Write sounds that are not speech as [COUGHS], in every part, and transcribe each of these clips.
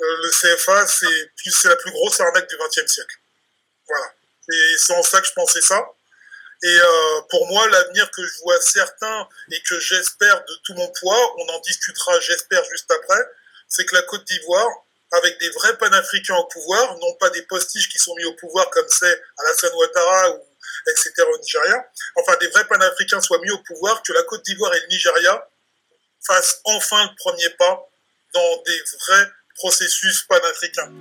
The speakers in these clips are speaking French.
Euh, le CFA, c'est la plus grosse arnaque du XXe siècle. Voilà. Et c'est en ça que je pensais ça. Et euh, pour moi, l'avenir que je vois certain et que j'espère de tout mon poids, on en discutera, j'espère, juste après, c'est que la Côte d'Ivoire, avec des vrais panafricains au pouvoir, non pas des postiches qui sont mis au pouvoir comme c'est Alassane Ouattara ou etc. au Nigeria, enfin des vrais panafricains soient mis au pouvoir, que la Côte d'Ivoire et le Nigeria fassent enfin le premier pas dans des vrais processus panafricains.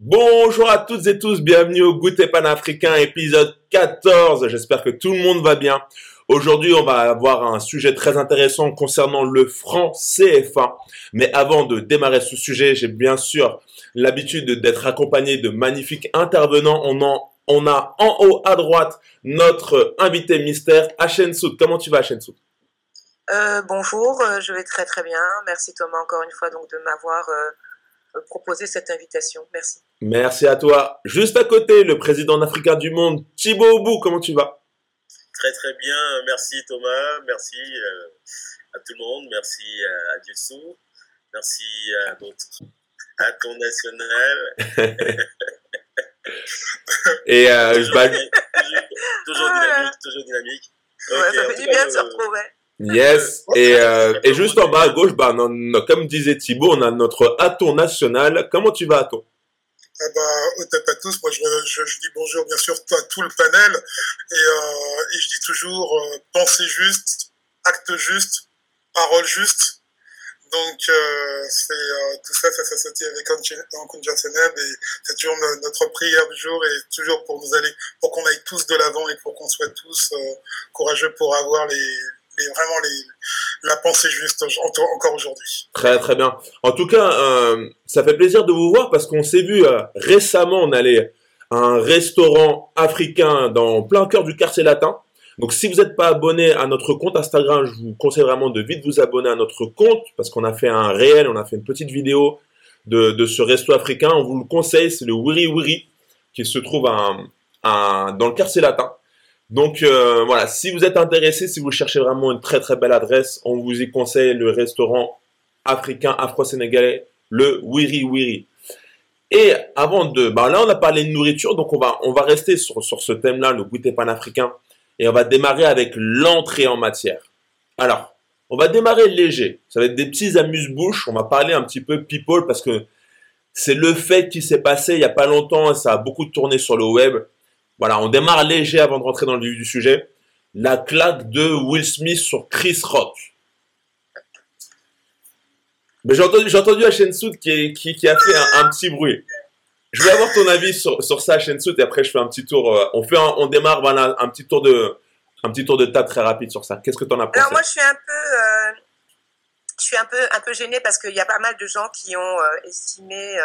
Bonjour à toutes et tous, bienvenue au Goûter panafricain épisode 14. J'espère que tout le monde va bien. Aujourd'hui, on va avoir un sujet très intéressant concernant le franc CFA. Mais avant de démarrer ce sujet, j'ai bien sûr l'habitude d'être accompagné de magnifiques intervenants. On, on a en haut à droite notre invité mystère, Hachem Soud. Comment tu vas, Hachem Soud euh, Bonjour, euh, je vais très très bien. Merci Thomas encore une fois donc de m'avoir euh, proposé cette invitation. Merci. Merci à toi. Juste à côté, le président africain du monde, Thibaut Oubou, comment tu vas? Très très bien, merci Thomas, merci à tout le monde, merci à Dieu merci à, à ton national. [LAUGHS] [LAUGHS] Et euh, toujours, bah... toujours, dynamique, toujours dynamique. Ouais, ça fait du bien de se retrouver. Yes. Et, euh, et juste en bas à gauche, bah, comme disait Thibaut, on a notre Aton national. Comment tu vas, Aton? Ah bah, au top à tous, moi je, je, je, dis bonjour bien sûr à tout le panel et, euh, et je dis toujours euh, pensée juste, acte juste, parole juste. Donc euh, c'est euh, tout ça, ça s'associe avec Ankunja Seneb et c'est toujours notre prière du jour et toujours pour nous aller, pour qu'on aille tous de l'avant et pour qu'on soit tous euh, courageux pour avoir les, et vraiment les, la pensée juste encore aujourd'hui. Très très bien. En tout cas, euh, ça fait plaisir de vous voir parce qu'on s'est vu euh, récemment, on allait à un restaurant africain dans plein cœur du quartier latin. Donc si vous n'êtes pas abonné à notre compte Instagram, je vous conseille vraiment de vite vous abonner à notre compte parce qu'on a fait un réel, on a fait une petite vidéo de, ce resto africain. On vous le conseille, c'est le Wiri Wiri qui se trouve dans le quartier latin. Donc euh, voilà, si vous êtes intéressé, si vous cherchez vraiment une très très belle adresse, on vous y conseille le restaurant africain afro-sénégalais, le Wiri Wiri. Et avant de, bah là on a parlé de nourriture, donc on va rester sur, sur ce thème-là, le goûter panafricain, et on va démarrer avec l'entrée en matière. Alors, on va démarrer léger. Ça va être des petits amuse-bouches. On va parler un petit peu people parce que c'est le fait qui s'est passé il y a pas longtemps et ça a beaucoup tourné sur le web. Voilà, on démarre léger avant de rentrer dans le vif du sujet. La claque de Will Smith sur Chris Rock. Mais j'ai entendu, j'ai entendu qui, qui, a fait un, petit bruit. Je vais avoir ton avis sur, sur ça, Soud, et après je fais un petit tour. Euh, on fait, on démarre, voilà, un petit tour de, un petit tour de table très rapide sur ça. Qu'est-ce que tu en as pensé? Alors moi, je suis un peu, euh, je suis un peu, un peu gênée parce qu'il y a pas mal de gens qui ont euh, estimé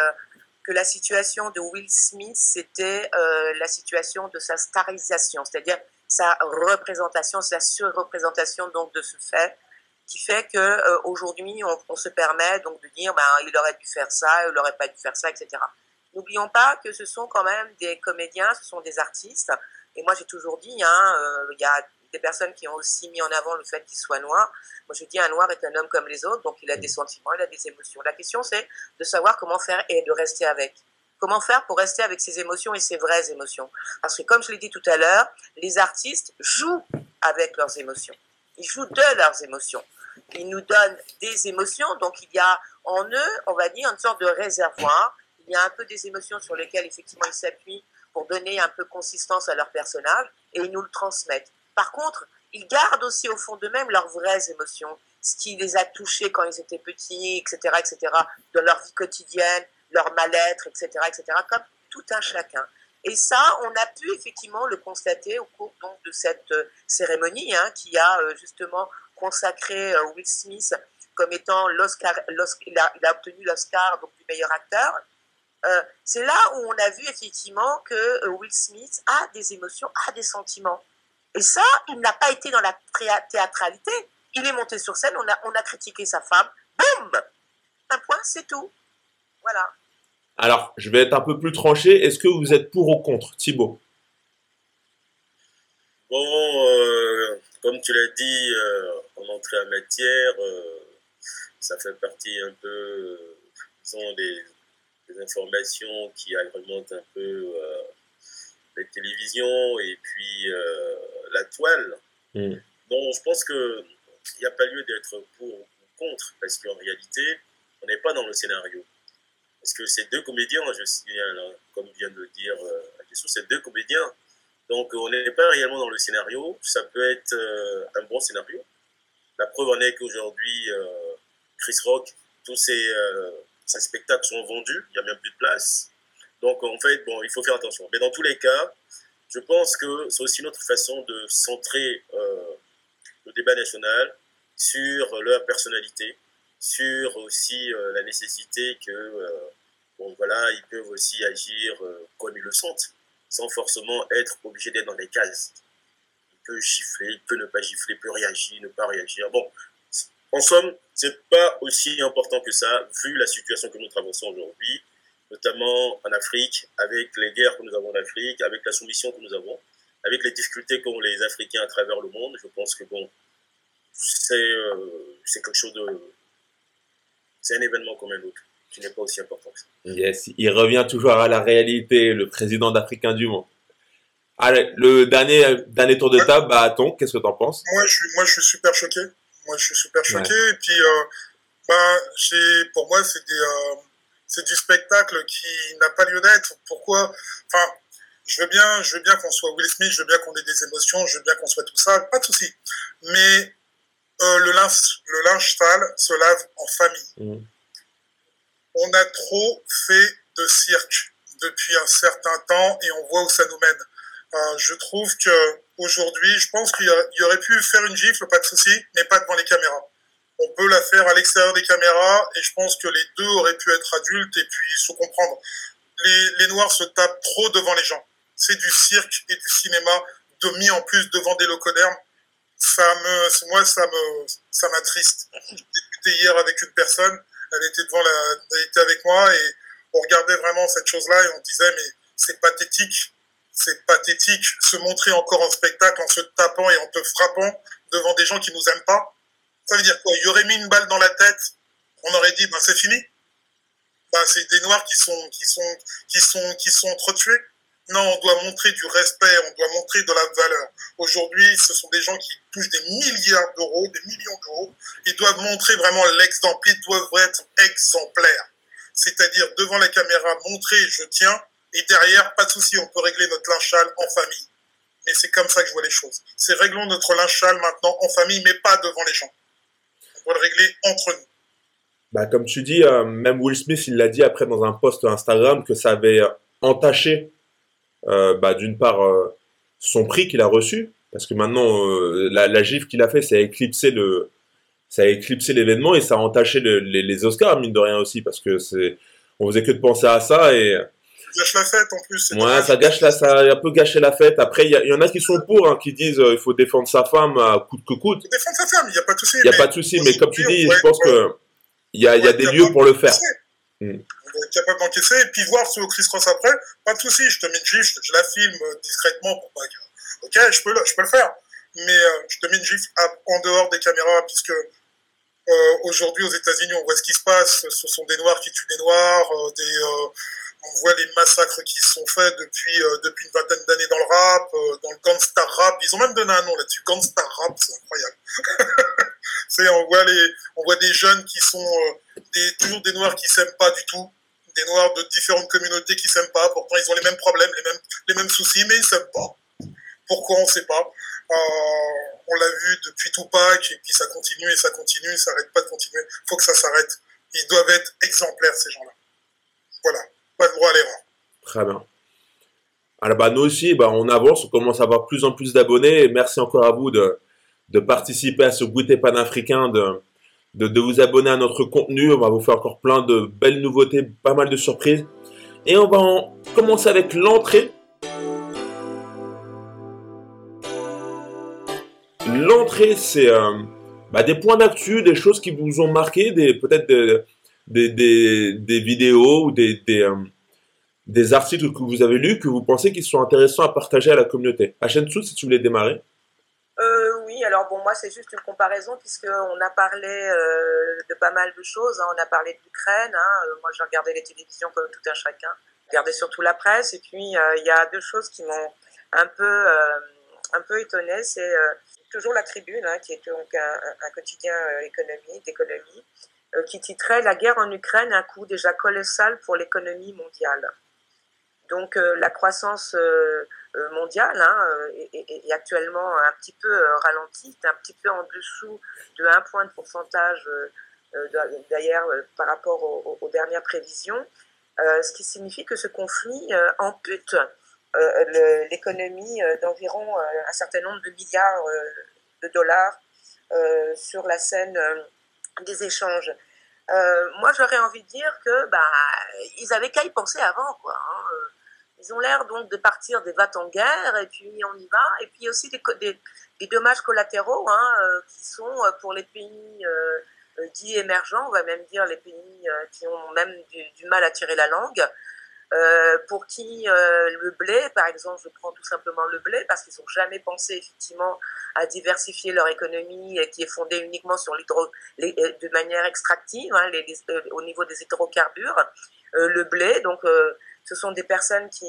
que la situation de Will Smith, c'était euh, la situation de sa starisation, c'est-à-dire sa représentation, sa surreprésentation donc de ce fait, qui fait que euh, aujourd'hui on, se permet donc de dire ben il aurait dû faire ça, il n'aurait pas dû faire ça, etc. N'oublions pas que ce sont quand même des comédiens, ce sont des artistes. Et moi j'ai toujours dit, hein, euh, il y a des personnes qui ont aussi mis en avant le fait qu'il soit noir. Moi, je dis un noir est un homme comme les autres, donc il a des sentiments, il a des émotions. La question, c'est de savoir comment faire et de rester avec. Comment faire pour rester avec ses émotions et ses vraies émotions? Parce que, comme je l'ai dit tout à l'heure, les artistes jouent avec leurs émotions. Ils jouent de leurs émotions. Ils nous donnent des émotions, donc il y a en eux, on va dire, une sorte de réservoir. Il y a un peu des émotions sur lesquelles, effectivement, ils s'appuient pour donner un peu consistance à leur personnage et ils nous le transmettent. Par contre, ils gardent aussi au fond d'eux-mêmes leurs vraies émotions, ce qui les a touchés quand ils étaient petits, etc., etc., dans leur vie quotidienne, leur mal-être, etc., etc., comme tout un chacun. Et ça, on a pu effectivement le constater au cours de cette euh, cérémonie hein, qui a euh, justement consacré euh, Will Smith comme étant l'Oscar, il a, obtenu l'Oscar du meilleur acteur. c'est là où on a vu effectivement que Will Smith a des émotions, a des sentiments. Et ça, il n'a pas été dans la théâtralité. Il est monté sur scène, on a, on a critiqué sa femme. Boum Un point, c'est tout. Voilà. Alors, je vais être un peu plus tranché. Est-ce que vous êtes pour ou contre, Thibaut? Bon, euh, comme tu l'as dit, euh, en entrée en matière, euh, ça fait partie un peu, des, informations qui agrémentent un peu les télévisions et puis la toile. Mm. Donc je pense qu'il n'y a pas lieu d'être pour ou contre, parce qu'en réalité, on n'est pas dans le scénario. Parce que ces deux comédiens, je signale, comme vient de le dire euh, c'est deux comédiens. Donc on n'est pas réellement dans le scénario. Ça peut être euh, un bon scénario. La preuve en est qu'aujourd'hui, euh, Chris Rock, tous ses, euh, ses, spectacles sont vendus. Il n'y a même plus de place. Donc en fait, bon, il faut faire attention. Mais dans tous les cas, je pense que c'est aussi notre façon de centrer le débat national sur leur personnalité, sur aussi euh, la nécessité que, euh, bon voilà, ils peuvent aussi agir euh, comme ils le sentent, sans forcément être obligés d'être dans les cases. Il peut gifler, il peut ne pas gifler, il peut réagir, ne pas réagir. Bon, en somme, c'est pas aussi important que ça, vu la situation que nous traversons aujourd'hui, notamment en Afrique, avec les guerres que nous avons en Afrique, avec la soumission que nous avons, avec les difficultés qu'ont les Africains à travers le monde. Je pense que bon, c'est c'est quelque chose de c'est un événement comme un autre, qui n'est pas aussi important que ça. Yes, il revient toujours à la réalité, le président d'Africain du monde. Allez, le dernier, dernier tour de table, bah, ton, qu'est-ce que tu en penses? Moi je, suis, moi, je suis super choqué. Moi, je suis super choqué. Et puis, euh, bah, pour moi, c'est euh, c'est du spectacle qui n'a pas lieu d'être. Pourquoi? Enfin, je veux bien, je veux bien qu'on soit Will Smith, je veux bien qu'on ait des émotions, je veux bien qu'on soit tout ça, pas de souci. Mais euh, le, linge, le linge sale se lave en famille. Mm. On a trop fait de cirque depuis un certain temps et on voit où ça nous mène. Euh, je trouve que aujourd'hui, je pense qu'il y aurait pu faire une gifle, pas de souci, mais pas devant les caméras. On peut la faire à l'extérieur des caméras et je pense que les deux auraient pu être adultes et puis se comprendre. Les, les Noirs se tapent trop devant les gens. C'est du cirque et du cinéma de mis en plus devant des locodermes ça me, moi, ça me, ça m'attriste. J'ai discuté hier avec une personne, elle était devant la, elle était avec moi et on regardait vraiment cette chose-là et on disait, mais c'est pathétique, c'est pathétique, se montrer encore en spectacle en se tapant et en te frappant devant des gens qui nous aiment pas. Ça veut dire quoi? Il aurait mis une balle dans la tête, on aurait dit, ben, c'est fini? Ben, c'est des noirs qui sont, qui sont, qui sont, qui sont entretués. Non, on doit montrer du respect, on doit montrer de la valeur. Aujourd'hui, ce sont des gens qui touchent des milliards d'euros, des millions d'euros. Ils doivent montrer vraiment l'exemple, ils doivent être exemplaires. C'est-à-dire, devant la caméra, montrer je tiens, et derrière, pas de souci, on peut régler notre linge en famille. Mais c'est comme ça que je vois les choses. C'est réglons notre linge maintenant en famille, mais pas devant les gens. Doit le régler entre nous. Bah, comme tu dis, euh, même Will Smith, il l'a dit après dans un post Instagram que ça avait entaché euh, bah, d'une part euh, son prix qu'il a reçu, parce que maintenant euh, la, la gifle qu'il a fait, ça a éclipsé le, ça a éclipsé l'événement et ça a entaché les, les, Oscars mine de rien aussi, parce que c'est, on faisait que de penser à ça et gâche la fête en plus. Ouais, ça gâche la, ça a un peu gâché la fête. Après, il y, y, en a qui sont pour, hein, qui disent il faut défendre sa femme à coûte que coûte. Défendre sa femme, il n'y a pas de souci. Il n'y a pas de souci, mais comme tu dis, je pense que il y a, y a des lieux pour le faire. Hmm capable d'encaisser, et puis voir ce Chris Cross après, pas de souci, je te mets une gifle, je, la filme discrètement pour pas Ok, je peux, je peux le faire, mais euh, je te mets une gifle en dehors des caméras, puisque euh, aujourd'hui aux États-Unis, on voit ce qui se passe, ce sont des Noirs qui tuent des Noirs, euh, des, on voit les massacres qui sont faits depuis, depuis une vingtaine d'années dans le rap, dans le gangsta rap, ils ont même donné un nom là-dessus, gangsta rap, c'est incroyable. [LAUGHS] on voit les, on voit des jeunes qui sont des, toujours des noirs qui s'aiment pas du tout, des noirs de différentes communautés qui s'aiment pas. Pourtant, ils ont les mêmes problèmes, les mêmes, les mêmes soucis, mais ils s'aiment pas. Pourquoi on sait pas. Euh, on l'a vu depuis Tupac, et puis ça continue et ça continue, ça n'arrête pas de continuer. Faut que ça s'arrête. Ils doivent être exemplaires, ces gens-là. Voilà. De droit à. Très bien. Alors, bah, nous aussi, bah, on avance, on commence à avoir plus en plus d'abonnés. Merci encore à vous de, de participer à ce goûter panafricain de, de, vous abonner à notre contenu. On va vous faire encore plein de belles nouveautés, pas mal de surprises. Et on va en commencer avec l'entrée. L'entrée, c'est euh, bah, des points d'actu, des choses qui vous ont marqué, des, peut-être des, des, vidéos ou des, euh, des, articles que vous avez lus que vous pensez qu'ils sont intéressants à partager à la communauté. Sous, si tu voulais démarrer. euh, oui, alors bon, moi c'est juste une comparaison puisqu'on a parlé euh, de pas mal de choses. Hein. On a parlé de l'Ukraine. Hein. Euh, moi, j'ai regardé les télévisions comme tout un chacun. Regardé surtout la presse. Et puis il y a deux choses qui m'ont un peu un peu étonnée. C'est toujours la Tribune, hein, qui est donc un, quotidien économique d'économie, qui titrait La guerre en Ukraine, un coût déjà colossal pour l'économie mondiale. Donc la croissance euh, mondiale hein, euh, est, actuellement un petit peu euh, ralentie, un petit peu en dessous de 1 point de pourcentage d'ailleurs par rapport aux, dernières prévisions, ce qui signifie que ce conflit ampute l'économie d'environ un certain nombre de milliards de dollars sur la scène des échanges. moi, j'aurais envie de dire que bah, ils avaient qu'à y penser avant, quoi. Hein, ils ont l'air donc de partir des vats en guerre et puis on y va. Et puis aussi des, des, dommages collatéraux hein, euh, qui sont euh, pour les pays euh, dits émergents, on va même dire les pays qui ont même du, mal à tirer la langue. Pour qui le blé, par exemple, je prends tout simplement le blé parce qu'ils n'ont jamais pensé effectivement à diversifier leur économie et qui est fondée uniquement sur l'hydro, de manière extractive, hein, au niveau des hydrocarbures. le blé, donc ce sont des personnes qui,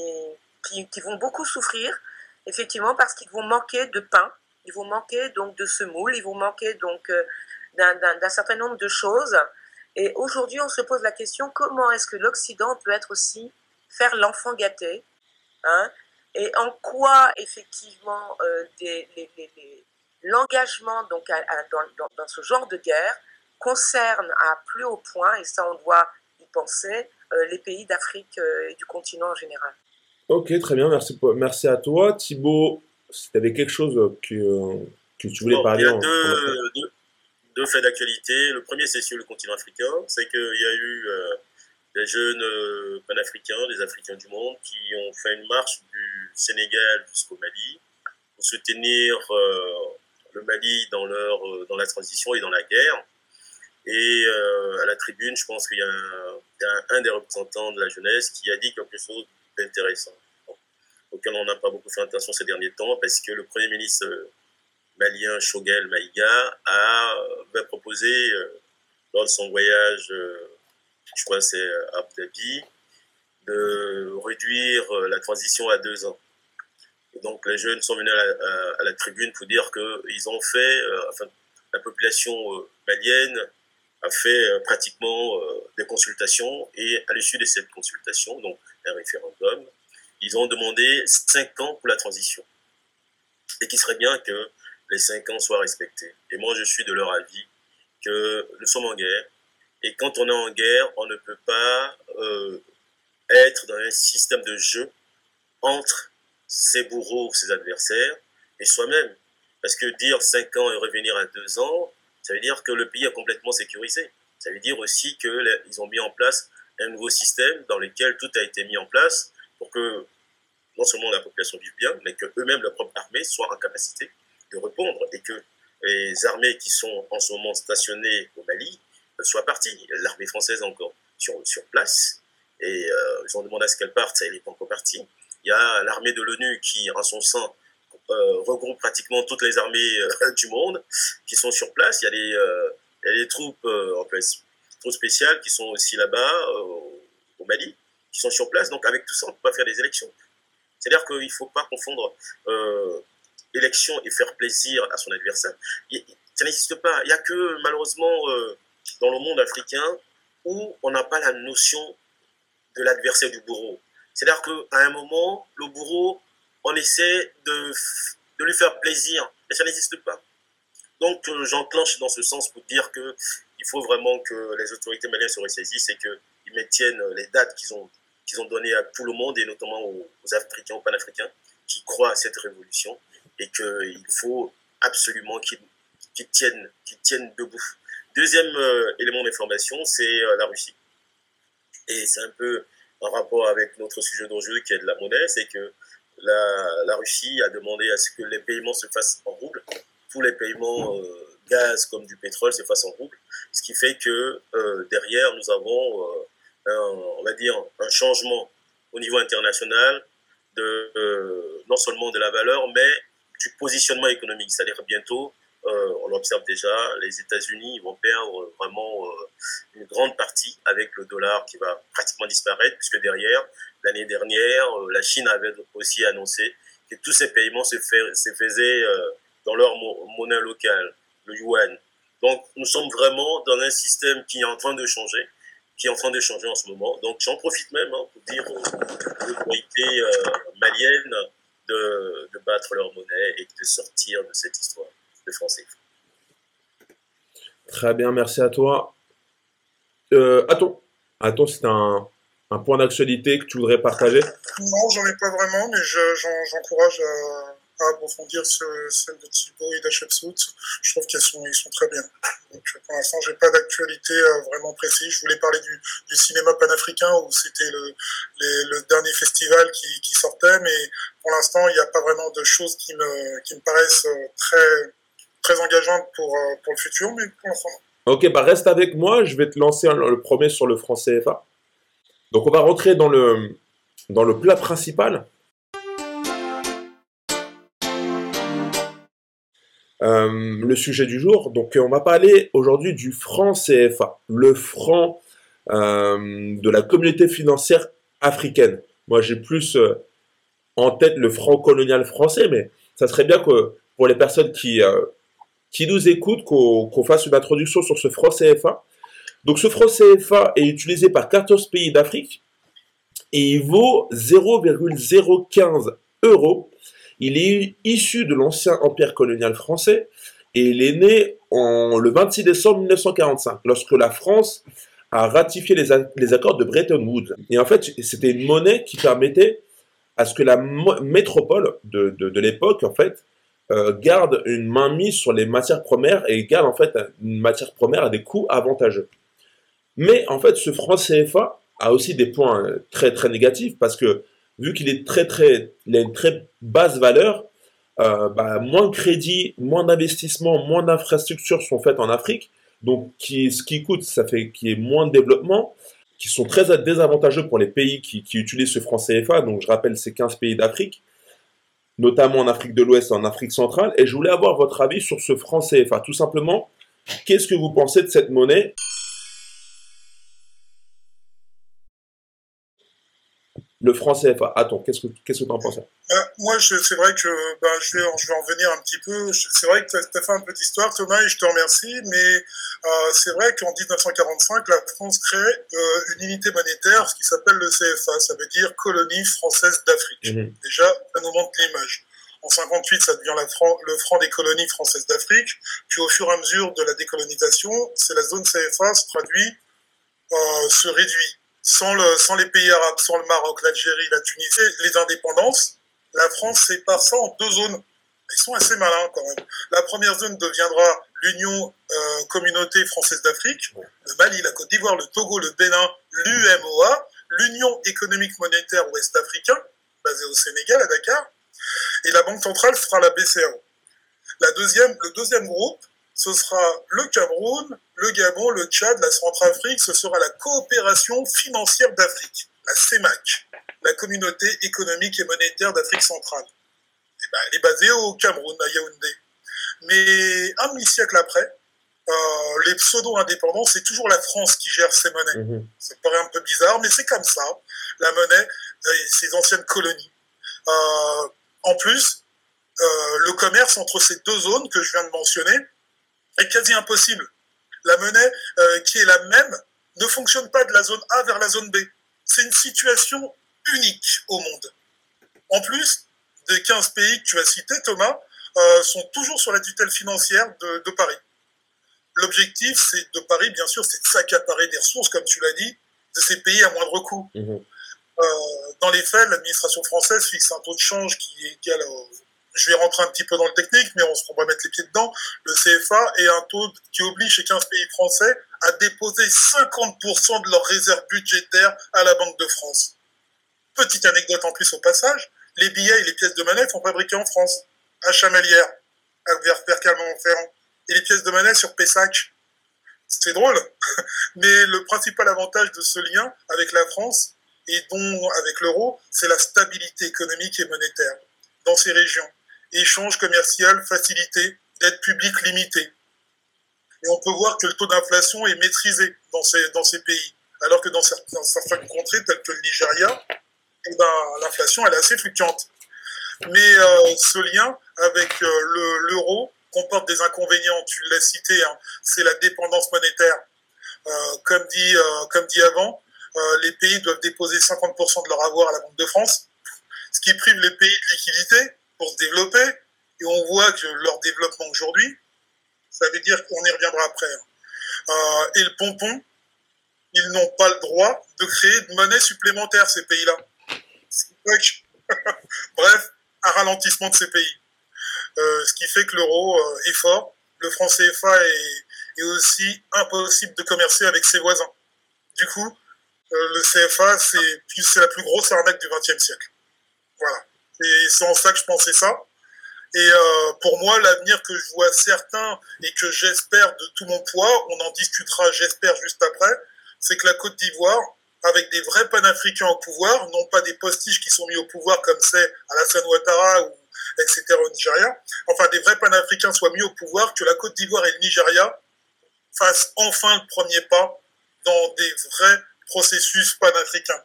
qui, vont beaucoup souffrir, effectivement, parce qu'ils vont manquer de pain, ils vont manquer donc de semoule, ils vont manquer donc euh, d'un certain nombre de choses. Et aujourd'hui, on se pose la question comment est-ce que l'Occident peut être aussi faire l'enfant gâté hein, Et en quoi, effectivement, euh, l'engagement donc dans, dans, ce genre de guerre concerne à plus haut point, et ça on doit y penser, euh, les pays d'Afrique euh, et du continent en général. Ok, très bien, merci, merci à toi. Thibaut, si tu avais quelque chose que, que tu voulais parler. Il y a deux, deux, faits d'actualité. Le premier, c'est sur le continent africain. C'est qu'il y a eu euh, des jeunes panafricains, des Africains du monde, qui ont fait une marche du Sénégal jusqu'au Mali pour soutenir le Mali dans, leur, dans la transition et dans la guerre. Et à la tribune, je pense qu'il y a un, des représentants de la jeunesse qui a dit quelque chose d'intéressant, auquel on n'a pas beaucoup fait attention ces derniers temps, parce que le Premier ministre euh, malien Shogel Maïga a euh, proposé, euh, lors de son voyage, je crois que c'est Abu Dhabi, de réduire la transition à deux ans. Et donc les jeunes sont venus à la, tribune pour dire qu'ils ont fait, enfin, la population malienne a fait euh, pratiquement euh, des consultations et à l'issue de cette consultation, donc un référendum, ils ont demandé cinq ans pour la transition. Et qu'il serait bien que les cinq ans soient respectés. Et moi, je suis de leur avis que nous sommes en guerre. Et quand on est en guerre, on ne peut pas euh, être dans un système de jeu entre ses bourreaux, ses adversaires et soi-même. Parce que dire cinq ans et revenir à deux ans, ça veut dire que le pays est complètement sécurisé. Ça veut dire aussi qu'ils ont mis en place un nouveau système dans lequel tout a été mis en place pour que non seulement la population vive bien, mais que eux-mêmes, leur propre armée, soient en capacité de répondre et que les armées qui sont en ce moment stationnées au Mali soient parties. L'armée française encore sur, sur place et euh, ils ont demandé à ce qu'elle parte, elle n'est pas encore partie. Il y a l'armée de l'ONU qui, en son sein, euh, regroupe pratiquement toutes les armées euh, [LAUGHS] du monde qui sont sur place. Il y a des, euh, troupes en trop spéciales qui sont aussi là-bas au Mali, qui sont sur place. Donc avec tout ça, on ne peut pas faire des élections. C'est-à-dire qu'il ne faut pas confondre élection et faire plaisir à son adversaire. ça n'existe pas. Il n'y a que malheureusement dans le monde africain où on n'a pas la notion de l'adversaire du bourreau. C'est-à-dire qu'à un moment, le bourreau on essaie de, de lui faire plaisir, mais ça n'existe pas. Donc euh, j'enclenche dans ce sens pour dire que il faut vraiment que les autorités maliennes se ressaisissent et qu'ils maintiennent les dates qu'ils ont, ont données à tout le monde et notamment aux, Africains, aux Panafricains qui croient à cette révolution et qu'il faut absolument qu'ils tiennent, qu'ils tiennent debout. Deuxième euh, élément d'information, c'est euh, la Russie. Et c'est un peu en rapport avec notre sujet d'aujourd'hui qui est de la monnaie, c'est que la, Russie a demandé à ce que les paiements se fassent en rouble. Tous les paiements euh, gaz comme du pétrole se fassent en rouble. Ce qui fait que derrière, nous avons, euh, on va dire, un changement au niveau international de non seulement de la valeur, mais du positionnement économique. C'est-à-dire bientôt, euh, on l'observe déjà, les États-Unis vont perdre vraiment euh, une grande partie avec le dollar qui va pratiquement disparaître, puisque derrière, l'année dernière, euh, la Chine avait aussi annoncé que tous ces paiements se, faisaient dans leur monnaie locale, le yuan. Donc, nous sommes vraiment dans un système qui est en train de changer, qui est en train de changer en ce moment. Donc, j'en profite même hein, pour dire aux autorités maliennes de battre leur monnaie et de sortir de cette histoire Très bien, merci à toi. Euh, attends, attends, c'est un, un, point d'actualité que tu voudrais partager? Non, j'en ai pas vraiment, mais j'encourage à, à, approfondir celle de Thibaut et d'Hachepsout. Je trouve qu'ils sont, ils sont très bien. Donc, pour l'instant, j'ai pas d'actualité euh, vraiment précise. Je voulais parler du, du cinéma panafricain où c'était le, le, dernier festival qui, qui sortait, mais pour l'instant, il n'y a pas vraiment de choses qui me, qui me paraissent euh, très très engageante pour, euh, pour le futur, mais pour l'instant. Ok, bah reste avec moi, je vais te lancer le premier sur le franc CFA. Donc on va rentrer dans le, dans le plat principal. Euh, le sujet du jour. Donc on va parler aujourd'hui du franc CFA, le franc euh, de la communauté financière africaine. Moi j'ai plus en tête le franc colonial français, mais ça serait bien que pour les personnes qui, qui nous écoute qu'on fasse une introduction sur ce franc CFA. Donc ce franc CFA est utilisé par 14 pays d'Afrique et il vaut 0,015 euros. Il est issu de l'ancien empire colonial français et il est né en, le 26 décembre 1945 lorsque la France a ratifié les, accords de Bretton Woods. Et en fait, c'était une monnaie qui permettait à ce que la métropole de, de l'époque, en fait, euh, garde une main mise sur les matières premières et garde en fait une matière première à des coûts avantageux. Mais en fait, ce franc CFA a aussi des points euh, très très négatifs parce que vu qu'il est très très, il a une très basse valeur, euh, bah, moins de crédit, moins d'investissement, moins d'infrastructures sont faites en Afrique. Donc, ce qui coûte, ça fait qu'il y ait moins de développement, qui sont très désavantageux pour les pays qui, qui utilisent ce franc CFA. Donc, je rappelle, c'est 15 pays d'Afrique notamment en Afrique de l'Ouest en Afrique centrale. Et je voulais avoir votre avis sur ce franc CFA. Tout simplement, qu'est-ce que vous pensez de cette monnaie? Le franc CFA. Attends, qu'est-ce que qu'est-ce que tu en penses euh, Moi, c'est vrai que je, vais, je vais en venir un petit peu. C'est vrai que tu as, fait un peu d'histoire, Thomas, et je te remercie. Mais euh, c'est vrai qu'en 1945, la France crée euh, une unité monétaire, ce qui s'appelle le CFA. Ça veut dire Colonie française d'Afrique. Mhm. Déjà, ça nous montre l'image. En 58, ça devient la le franc des colonies françaises d'Afrique. Puis au fur et à mesure de la décolonisation, c'est la zone CFA se traduit, se réduit sans, le, sans les pays arabes, sans le Maroc, l'Algérie, la Tunisie, les indépendances, la France sépare ça en deux zones. Ils sont assez malins quand même. La première zone deviendra l'Union euh, Communauté Française d'Afrique, le Mali, la Côte d'Ivoire, le Togo, le Bénin, l'UMOA, l'Union Économique Monétaire Ouest Africain, basée au Sénégal, à Dakar, et la Banque Centrale fera la BCAO. La deuxième, le deuxième groupe, ce sera le Cameroun, le Gabon, le Tchad, la Centrafrique, ce sera la coopération financière d'Afrique, la CEMAC, la communauté économique et monétaire d'Afrique centrale. Et eh ben, elle est basée au Cameroun, à Yaoundé. Mais un demi-siècle après, euh, les pseudo-indépendants, c'est toujours la France qui gère ces monnaies. Mhm. Ça paraît un peu bizarre, mais c'est comme ça. La monnaie, euh, ces anciennes colonies. Euh, en plus, le commerce entre ces deux zones que je viens de mentionner est quasi impossible la monnaie euh, qui est la même ne fonctionne pas de la zone A vers la zone B. C'est une situation unique au monde. En plus, des 15 pays que tu as cités, Thomas, euh, sont toujours sur la tutelle financière de, Paris. L'objectif, c'est de Paris, bien sûr, c'est de s'accaparer des ressources, comme tu l'as dit, de ces pays à moindre coût. Mmh. Euh, dans les faits, l'administration française fixe un taux de change qui est égal au je vais rentrer un petit peu dans le technique, mais on, va mettre les pieds dedans. Le CFA est un taux qui oblige les 15 pays français à déposer 50% de leurs réserves budgétaires à la Banque de France. Petite anecdote en plus au passage, les billets et les pièces de monnaie sont fabriqués en France, à Chamalières, vers Percalmont-Ferrand, et les pièces de monnaie sur Pessac. C'est drôle, [LAUGHS] mais le principal avantage de ce lien avec la France et dont avec l'euro, c'est la stabilité économique et monétaire dans ces régions. Échange commercial facilité, dette publique limitée. Et on peut voir que le taux d'inflation est maîtrisé dans ces, dans ces pays, alors que dans certaines contrées telles que le Nigeria, eh ben, l'inflation est assez fluctuante. Mais euh, ce lien avec euh, l'euro comporte des inconvénients, tu l'as cité, hein, c'est la dépendance monétaire. Euh, comme, dit, comme dit avant, les pays doivent déposer 50% de leur avoir à la Banque de France, ce qui prive les pays de liquidité pour se développer. Et on voit que leur développement aujourd'hui, ça veut dire qu'on y reviendra après. Hein. et le pompon, ils n'ont pas le droit de créer de monnaie supplémentaire, ces pays-là. [LAUGHS] Bref, un ralentissement de ces pays. Euh, ce qui fait que l'euro euh, est fort. Le franc CFA est, est, aussi impossible de commercer avec ses voisins. Du coup, euh, le CFA, c'est la plus grosse arnaque du XXe siècle. Voilà. Et c'est en ça que je pensais ça. Et euh, pour moi, l'avenir que je vois certain et que j'espère de tout mon poids, on en discutera, j'espère, juste après, c'est que la Côte d'Ivoire avec des vrais panafricains au pouvoir, non pas des postiches qui sont mis au pouvoir comme c'est Alassane Ouattara ou etc. au Nigeria, enfin des vrais panafricains soient mis au pouvoir, que la Côte d'Ivoire et le Nigeria fassent enfin le premier pas dans des vrais processus panafricains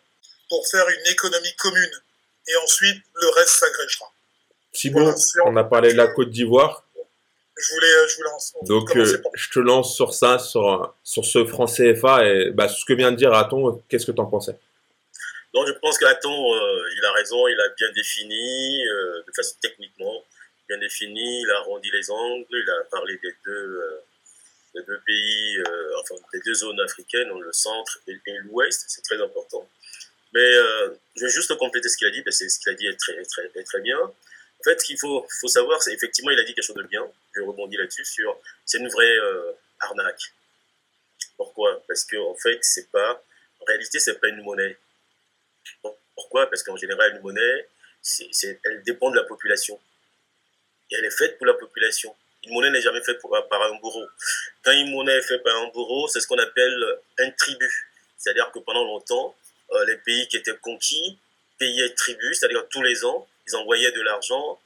pour faire une économie commune. Et ensuite, le reste s'agrégera. Thibault, on a parlé de la Côte d'Ivoire je voulais, euh, je lance. Donc, euh, je te lance sur ça, sur, sur ce franc CFA et bah, ce que vient de dire Aton, qu'est-ce que tu en pensais? Non, je pense qu'Aton, euh, il a raison, il a bien défini, de façon techniquement, bien défini, il a arrondi les angles, il a parlé des deux, des deux pays, enfin des deux zones africaines, le centre et, l'ouest, c'est très important. Mais je vais juste compléter ce qu'il a dit, parce que ce qu'il a dit est très, très, très bien. En fait, ce qu'il faut, savoir, c'est effectivement, il a dit quelque chose de bien. Je rebondis là-dessus sur, c'est une vraie euh, arnaque. Pourquoi? Parce que en fait, c'est pas, en réalité, c'est pas une monnaie. Pourquoi? Parce qu'en général, une monnaie, elle dépend de la population. Et elle est faite pour la population. Une monnaie n'est jamais faite par un bourreau. Quand une monnaie est faite par un bourreau, c'est ce qu'on appelle un tribut. C'est-à-dire que pendant longtemps, euh, les pays qui étaient conquis payaient tribut, c'est-à-dire tous les ans, ils envoyaient de l'argent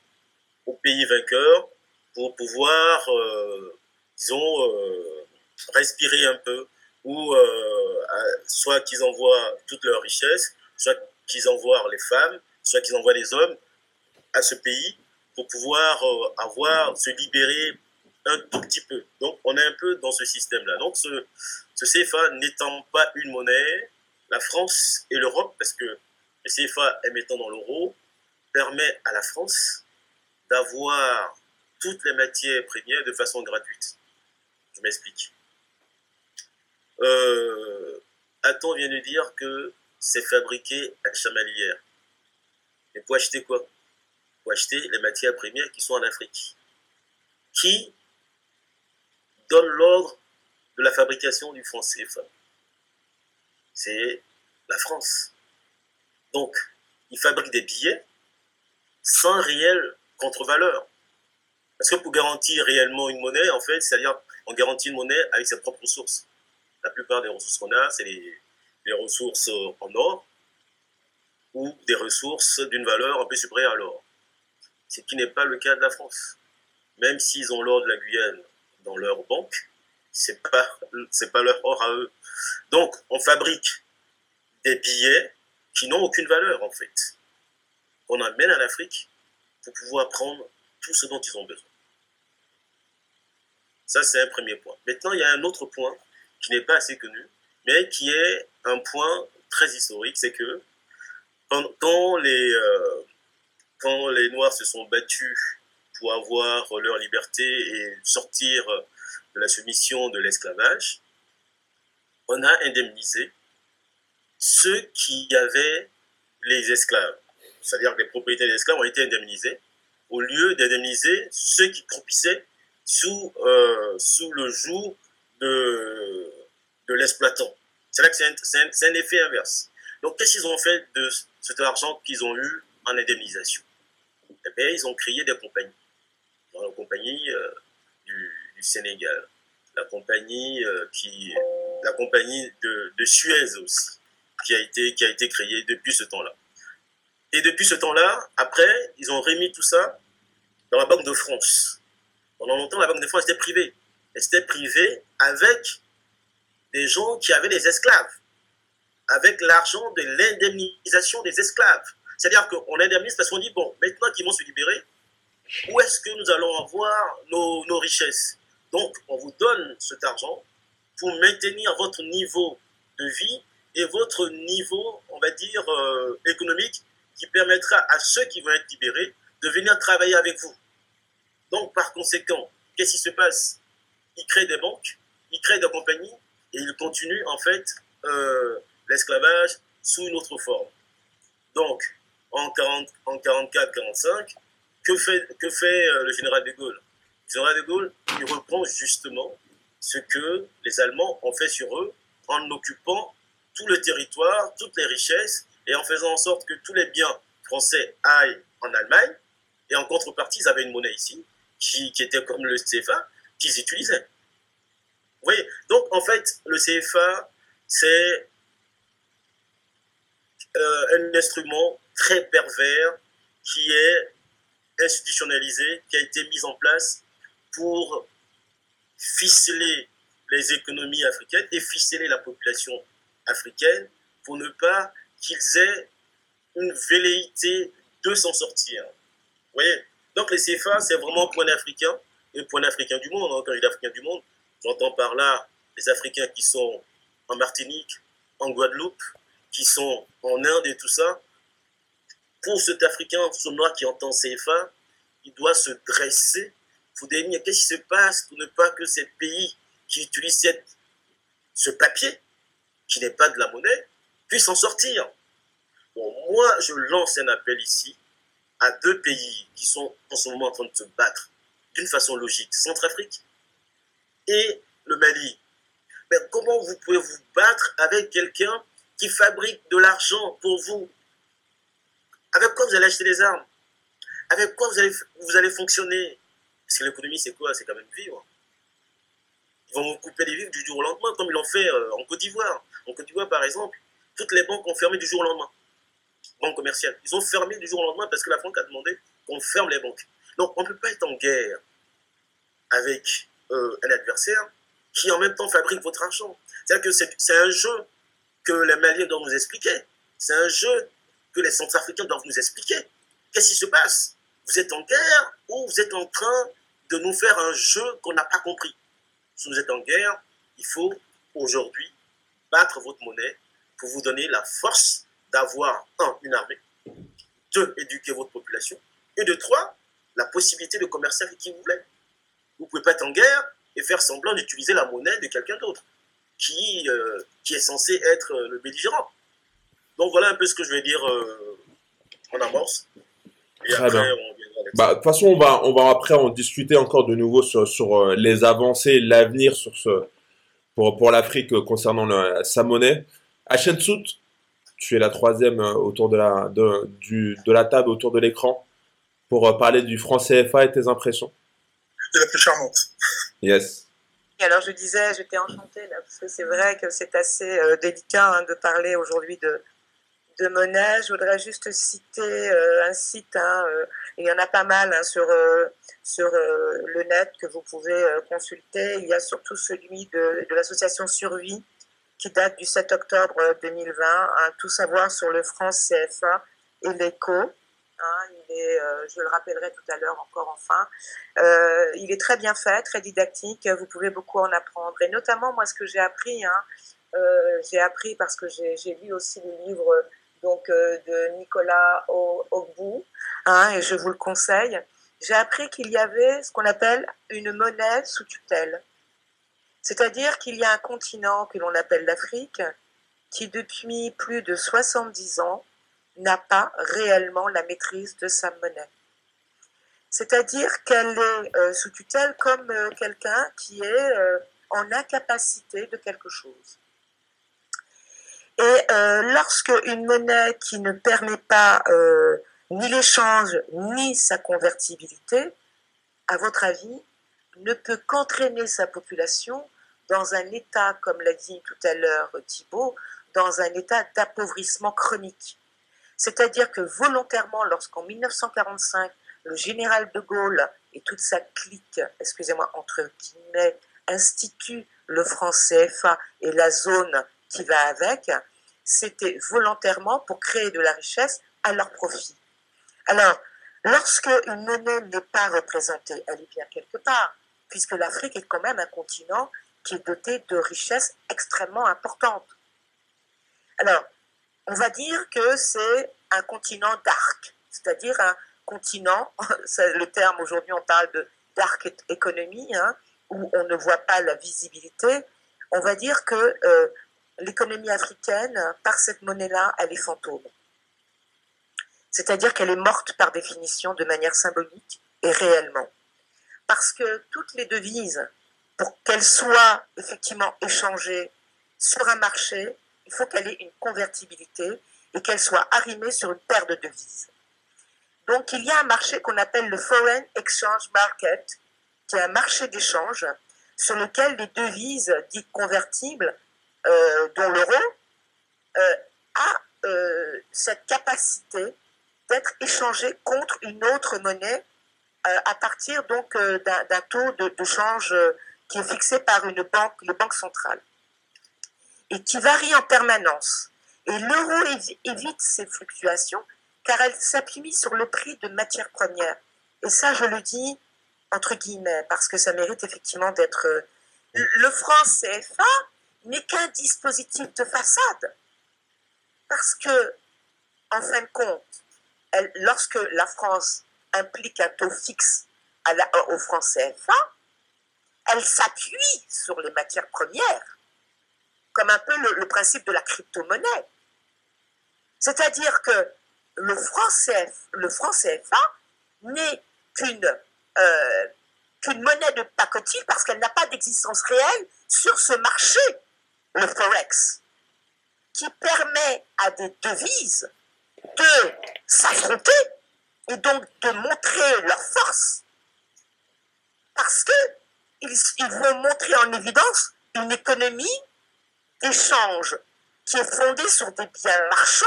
aux pays vainqueurs pour pouvoir, euh, disons, euh, respirer un peu, ou euh, soit qu'ils envoient toute leur richesse, soit qu'ils envoient les femmes, soit qu'ils envoient les hommes à ce pays pour pouvoir avoir, se libérer un tout petit peu. Donc, on est un peu dans ce système-là. Donc, ce CFA n'étant pas une monnaie, la France et l'Europe, parce que le CFA émettant dans l'euro, permet à la France d'avoir toutes les matières premières de façon gratuite. Je m'explique. Euh, Aton vient de dire que c'est fabriqué à Chamalières. Mais pour acheter quoi? Pour acheter les matières premières qui sont en Afrique. Qui donne l'ordre de la fabrication du franc CFA C'est la France. Donc, il fabrique des billets sans réelle contre-valeur. Parce que pour garantir réellement une monnaie, en fait, c'est-à-dire on garantit une monnaie avec ses propres ressources. La plupart des ressources qu'on a, c'est les, ressources en or ou des ressources d'une valeur un peu supérieure à l'or. Ce qui n'est pas le cas de la France. Même s'ils ont l'or de la Guyane dans leur banque, c'est pas pas leur or à eux. Donc on fabrique des billets qui n'ont aucune valeur en fait qu'on amène en Afrique pour pouvoir prendre tout ce dont ils ont besoin. Ça, c'est un premier point. Maintenant, il y a un autre point qui n'est pas assez connu, mais qui est un point très historique, c'est que quand les, euh, quand les Noirs se sont battus pour avoir leur liberté et sortir de la soumission de l'esclavage, on a indemnisé ceux qui avaient les esclaves c'est-à-dire que les propriétaires des esclaves ont été indemnisés, au lieu d'indemniser ceux qui cropissaient sous, euh, sous le joug de, l'exploitant. C'est là que c'est un, effet inverse. Donc, qu'est-ce qu'ils ont fait de cet argent qu'ils ont eu en indemnisation? Eh bien, ils ont créé des compagnies. La compagnie euh, du, Sénégal, la compagnie, euh, qui, la compagnie de, Suez aussi, qui a, été, qui a été créée depuis ce temps-là. Et depuis ce temps-là, après, ils ont remis tout ça dans la Banque de France. Pendant longtemps, la Banque de France était privée. Elle était privée avec des gens qui avaient des esclaves, avec l'argent de l'indemnisation des esclaves. C'est-à-dire qu'on indemnise parce qu'on dit, bon, maintenant qu'ils vont se libérer, où est-ce que nous allons avoir nos richesses? Donc, on vous donne cet argent pour maintenir votre niveau de vie et votre niveau, on va dire, euh, économique qui permettra à ceux qui vont être libérés de venir travailler avec vous. Donc, par conséquent, qu'est-ce qui se passe? Ils créent des banques, ils créent des compagnies et ils continuent, en fait, euh, l'esclavage sous une autre forme. Donc, en, 40, en 44-45, que fait, que fait euh, le général de Gaulle? Le général de Gaulle, il reprend justement ce que les Allemands ont fait sur eux en occupant tout le territoire, toutes les richesses, et en faisant en sorte que tous les biens français aillent en Allemagne, et en contrepartie, ils avaient une monnaie ici, qui, était comme le CFA, qu'ils utilisaient. Vous voyez Donc, en fait, le CFA, c'est euh, un instrument très pervers qui est institutionnalisé, qui a été mis en place pour ficeler les économies africaines et ficeler la population africaine pour ne pas qu'ils aient une velléité de s'en sortir. Vous voyez? Donc les CFA, c'est vraiment point africain et point africain du monde. Quand je dis africain du monde, j'entends par là les Africains qui sont en Martinique, en Guadeloupe, qui sont en Inde et tout ça. Pour cet Africain, ce qui entend CFA, il doit se dresser pour qu'est-ce qui se passe pour ne pas que ces pays qui utilisent ce papier qui n'est pas de la monnaie, puisse en sortir. Bon, moi, je lance un appel ici à deux pays qui sont en ce moment en train de se battre d'une façon logique, Centrafrique et le Mali. Mais comment vous pouvez vous battre avec quelqu'un qui fabrique de l'argent pour vous? Avec quoi vous allez acheter des armes? Avec quoi vous allez, vous allez fonctionner? Parce que l'économie, c'est quoi? C'est quand même vivre. Ils vont vous couper les vivres du jour au lendemain, comme ils l'ont fait euh, en Côte d'Ivoire. En Côte d'Ivoire, par exemple, toutes les banques ont fermé du jour au lendemain. Banques commerciales. Ils ont fermé du jour au lendemain parce que la France a demandé qu'on ferme les banques. Donc, on ne peut pas être en guerre avec euh, un adversaire qui en même temps fabrique votre argent. C'est-à-dire que c'est un jeu que les Maliens doivent nous expliquer. C'est un jeu que les Centrafricains doivent nous expliquer. Qu'est-ce qui se passe? Vous êtes en guerre ou vous êtes en train de nous faire un jeu qu'on n'a pas compris Si vous êtes en guerre, il faut aujourd'hui battre votre monnaie pour vous donner la force d'avoir, un, une armée, deux, éduquer votre population, et de trois, la possibilité de commercer avec qui vous voulez. Vous ne pouvez pas être en guerre et faire semblant d'utiliser la monnaie de quelqu'un d'autre qui, euh, qui est censé être le belligérant. Donc voilà un peu ce que je vais dire euh, en amorce. Et après, on bah, de toute façon, on va, on va après en discuter encore de nouveau sur, sur euh, les avancées, l'avenir sur ce, pour, pour l'Afrique concernant sa monnaie. Sout, tu es la troisième autour de la, de, du, de la table, autour de l'écran, pour parler du franc CFA et tes impressions. C'est la plus charmante. Yes. Alors je disais, j'étais enchantée là, parce que c'est vrai que c'est assez euh, délicat hein, de parler aujourd'hui de, de monnaie. Je voudrais juste citer euh, un site, hein, euh, il y en a pas mal hein, sur, sur le net que vous pouvez consulter. Il y a surtout celui de, de l'association Survie qui date du 7 octobre 2020, tout savoir sur le franc CFA et l'écho. Hein, il est, euh, je le rappellerai tout à l'heure encore enfin. Euh, il est très bien fait, très didactique. Vous pouvez beaucoup en apprendre. Et notamment, moi, ce que j'ai appris, hein, euh, j'ai appris parce que j'ai lu aussi le livre donc, de Nicolas Ogbu, hein, et je vous le conseille. J'ai appris qu'il y avait ce qu'on appelle une monnaie sous tutelle. C'est-à-dire qu'il y a un continent que l'on appelle l'Afrique qui, depuis plus de 70 ans, n'a pas réellement la maîtrise de sa monnaie. C'est-à-dire qu'elle est euh, sous tutelle comme euh, quelqu'un qui est euh, en incapacité de quelque chose. Et lorsque une monnaie qui ne permet pas ni l'échange ni sa convertibilité, à votre avis, ne peut qu'entraîner sa population dans un état, comme l'a dit tout à l'heure Thibault, dans un état d'appauvrissement chronique. C'est-à-dire que volontairement, lorsqu'en 1945, le général de Gaulle et toute sa clique, excusez-moi, entre guillemets, instituent le franc CFA et la zone qui va avec, c'était volontairement pour créer de la richesse à leur profit. Alors, lorsque une monnaie n'est pas représentée, elle est bien quelque part, puisque l'Afrique est quand même un continent qui est doté de richesses extrêmement importantes. Alors, on va dire que c'est un continent dark, c'est-à-dire un continent, [LAUGHS] le terme aujourd'hui on parle de dark economy, hein, où on ne voit pas la visibilité. On va dire que euh, l'économie africaine, par cette monnaie-là, elle est fantôme. C'est-à-dire qu'elle est morte par définition de manière symbolique et réellement. Parce que toutes les devises, pour qu'elles soient effectivement échangées sur un marché, il faut qu'elle ait une convertibilité et qu'elle soit arrimée sur une paire de devises. Donc il y a un marché qu'on appelle le Foreign Exchange Market, qui est un marché d'échange sur lequel les devises dites convertibles, euh, dont l'euro, euh, a euh, cette capacité d'être échangé contre une autre monnaie à partir donc d'un taux de, change qui est fixé par une banque, les banques centrales, et qui varie en permanence. Et l'euro évite ces fluctuations car elle s'appuie sur le prix de matières premières. Et ça, je le dis entre guillemets, parce que ça mérite effectivement d'être... Euh, le franc CFA n'est qu'un dispositif de façade. Parce que, en fin de compte, lorsque la France implique un taux fixe au franc CFA, elle s'appuie sur les matières premières, comme un peu le, principe de la crypto-monnaie. C'est-à-dire que le franc, CFA n'est qu'une euh, qu'une monnaie de pacotille parce qu'elle n'a pas d'existence réelle sur ce marché, le Forex, qui permet à des devises de s'affronter et donc de montrer leur force. Parce qu'ils ils vont montrer en évidence une économie d'échange qui est fondée sur des biens marchands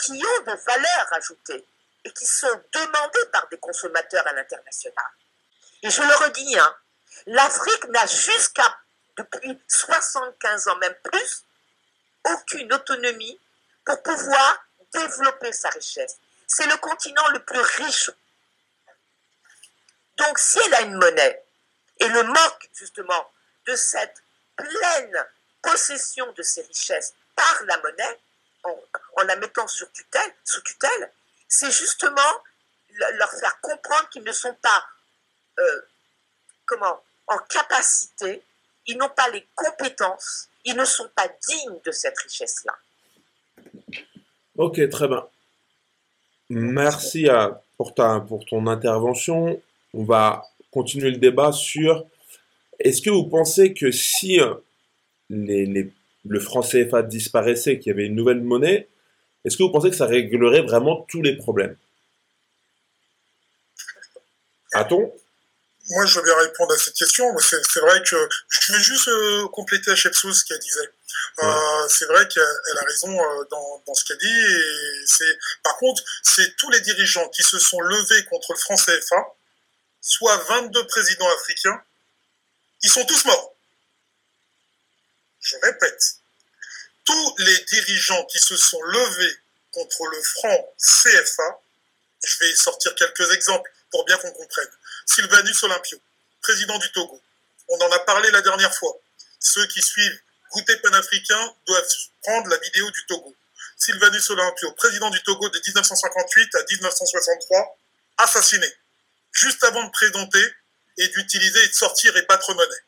qui ont de valeur ajoutée et qui sont demandés par des consommateurs à l'international. Et je le redis, hein, l'Afrique n'a jusqu'à, depuis 75 ans, même plus, aucune autonomie pour pouvoir développer sa richesse. C'est le continent le plus riche. Donc si elle a une monnaie et le manque justement de cette pleine possession de ses richesses par la monnaie, en, la mettant sur tutelle, sous tutelle, c'est justement leur faire comprendre qu'ils ne sont pas euh, comment, en capacité, ils n'ont pas les compétences, ils ne sont pas dignes de cette richesse-là. Ok, très bien. Merci à, pour, pour ton intervention. On va continuer le débat sur est-ce que vous pensez que si euh, le franc CFA disparaissait, qu'il y avait une nouvelle monnaie, est-ce que vous pensez que ça réglerait vraiment tous les problèmes? A-t-on? Moi, je veux bien répondre à cette question. C'est vrai que je vais juste euh, compléter à Chepsous ce qu'elle disait. Euh, c'est vrai qu'elle a raison euh, dans, dans, ce qu'elle dit. Et c'est, par contre, c'est tous les dirigeants qui se sont levés contre le franc CFA, soit 22 présidents africains, ils sont tous morts. Je répète, tous les dirigeants qui se sont levés contre le franc CFA, je vais sortir quelques exemples pour bien qu'on comprenne. Sylvanus Olympio, président du Togo. On en a parlé la dernière fois. Ceux qui suivent Goûter panafricain doivent prendre la vidéo du Togo. Sylvanus Olympio, président du Togo de 1958 à 1963, assassiné, juste avant de présenter et d'utiliser et de sortir et battre monnaie.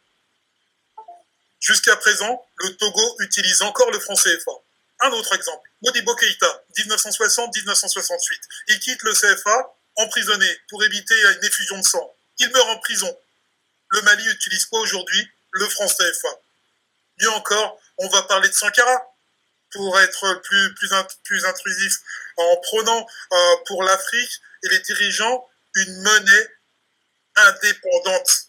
Jusqu'à présent, le Togo utilise encore le franc CFA. Un autre exemple, Modibo Keïta, 1960-1968. Il quitte le CFA emprisonné pour éviter une effusion de sang. Il meurt en prison. Le Mali utilise quoi aujourd'hui? Le franc CFA. Mieux encore, on va parler de Sankara pour être plus, plus, plus intrusif en prenant euh, pour l'Afrique et les dirigeants une monnaie indépendante.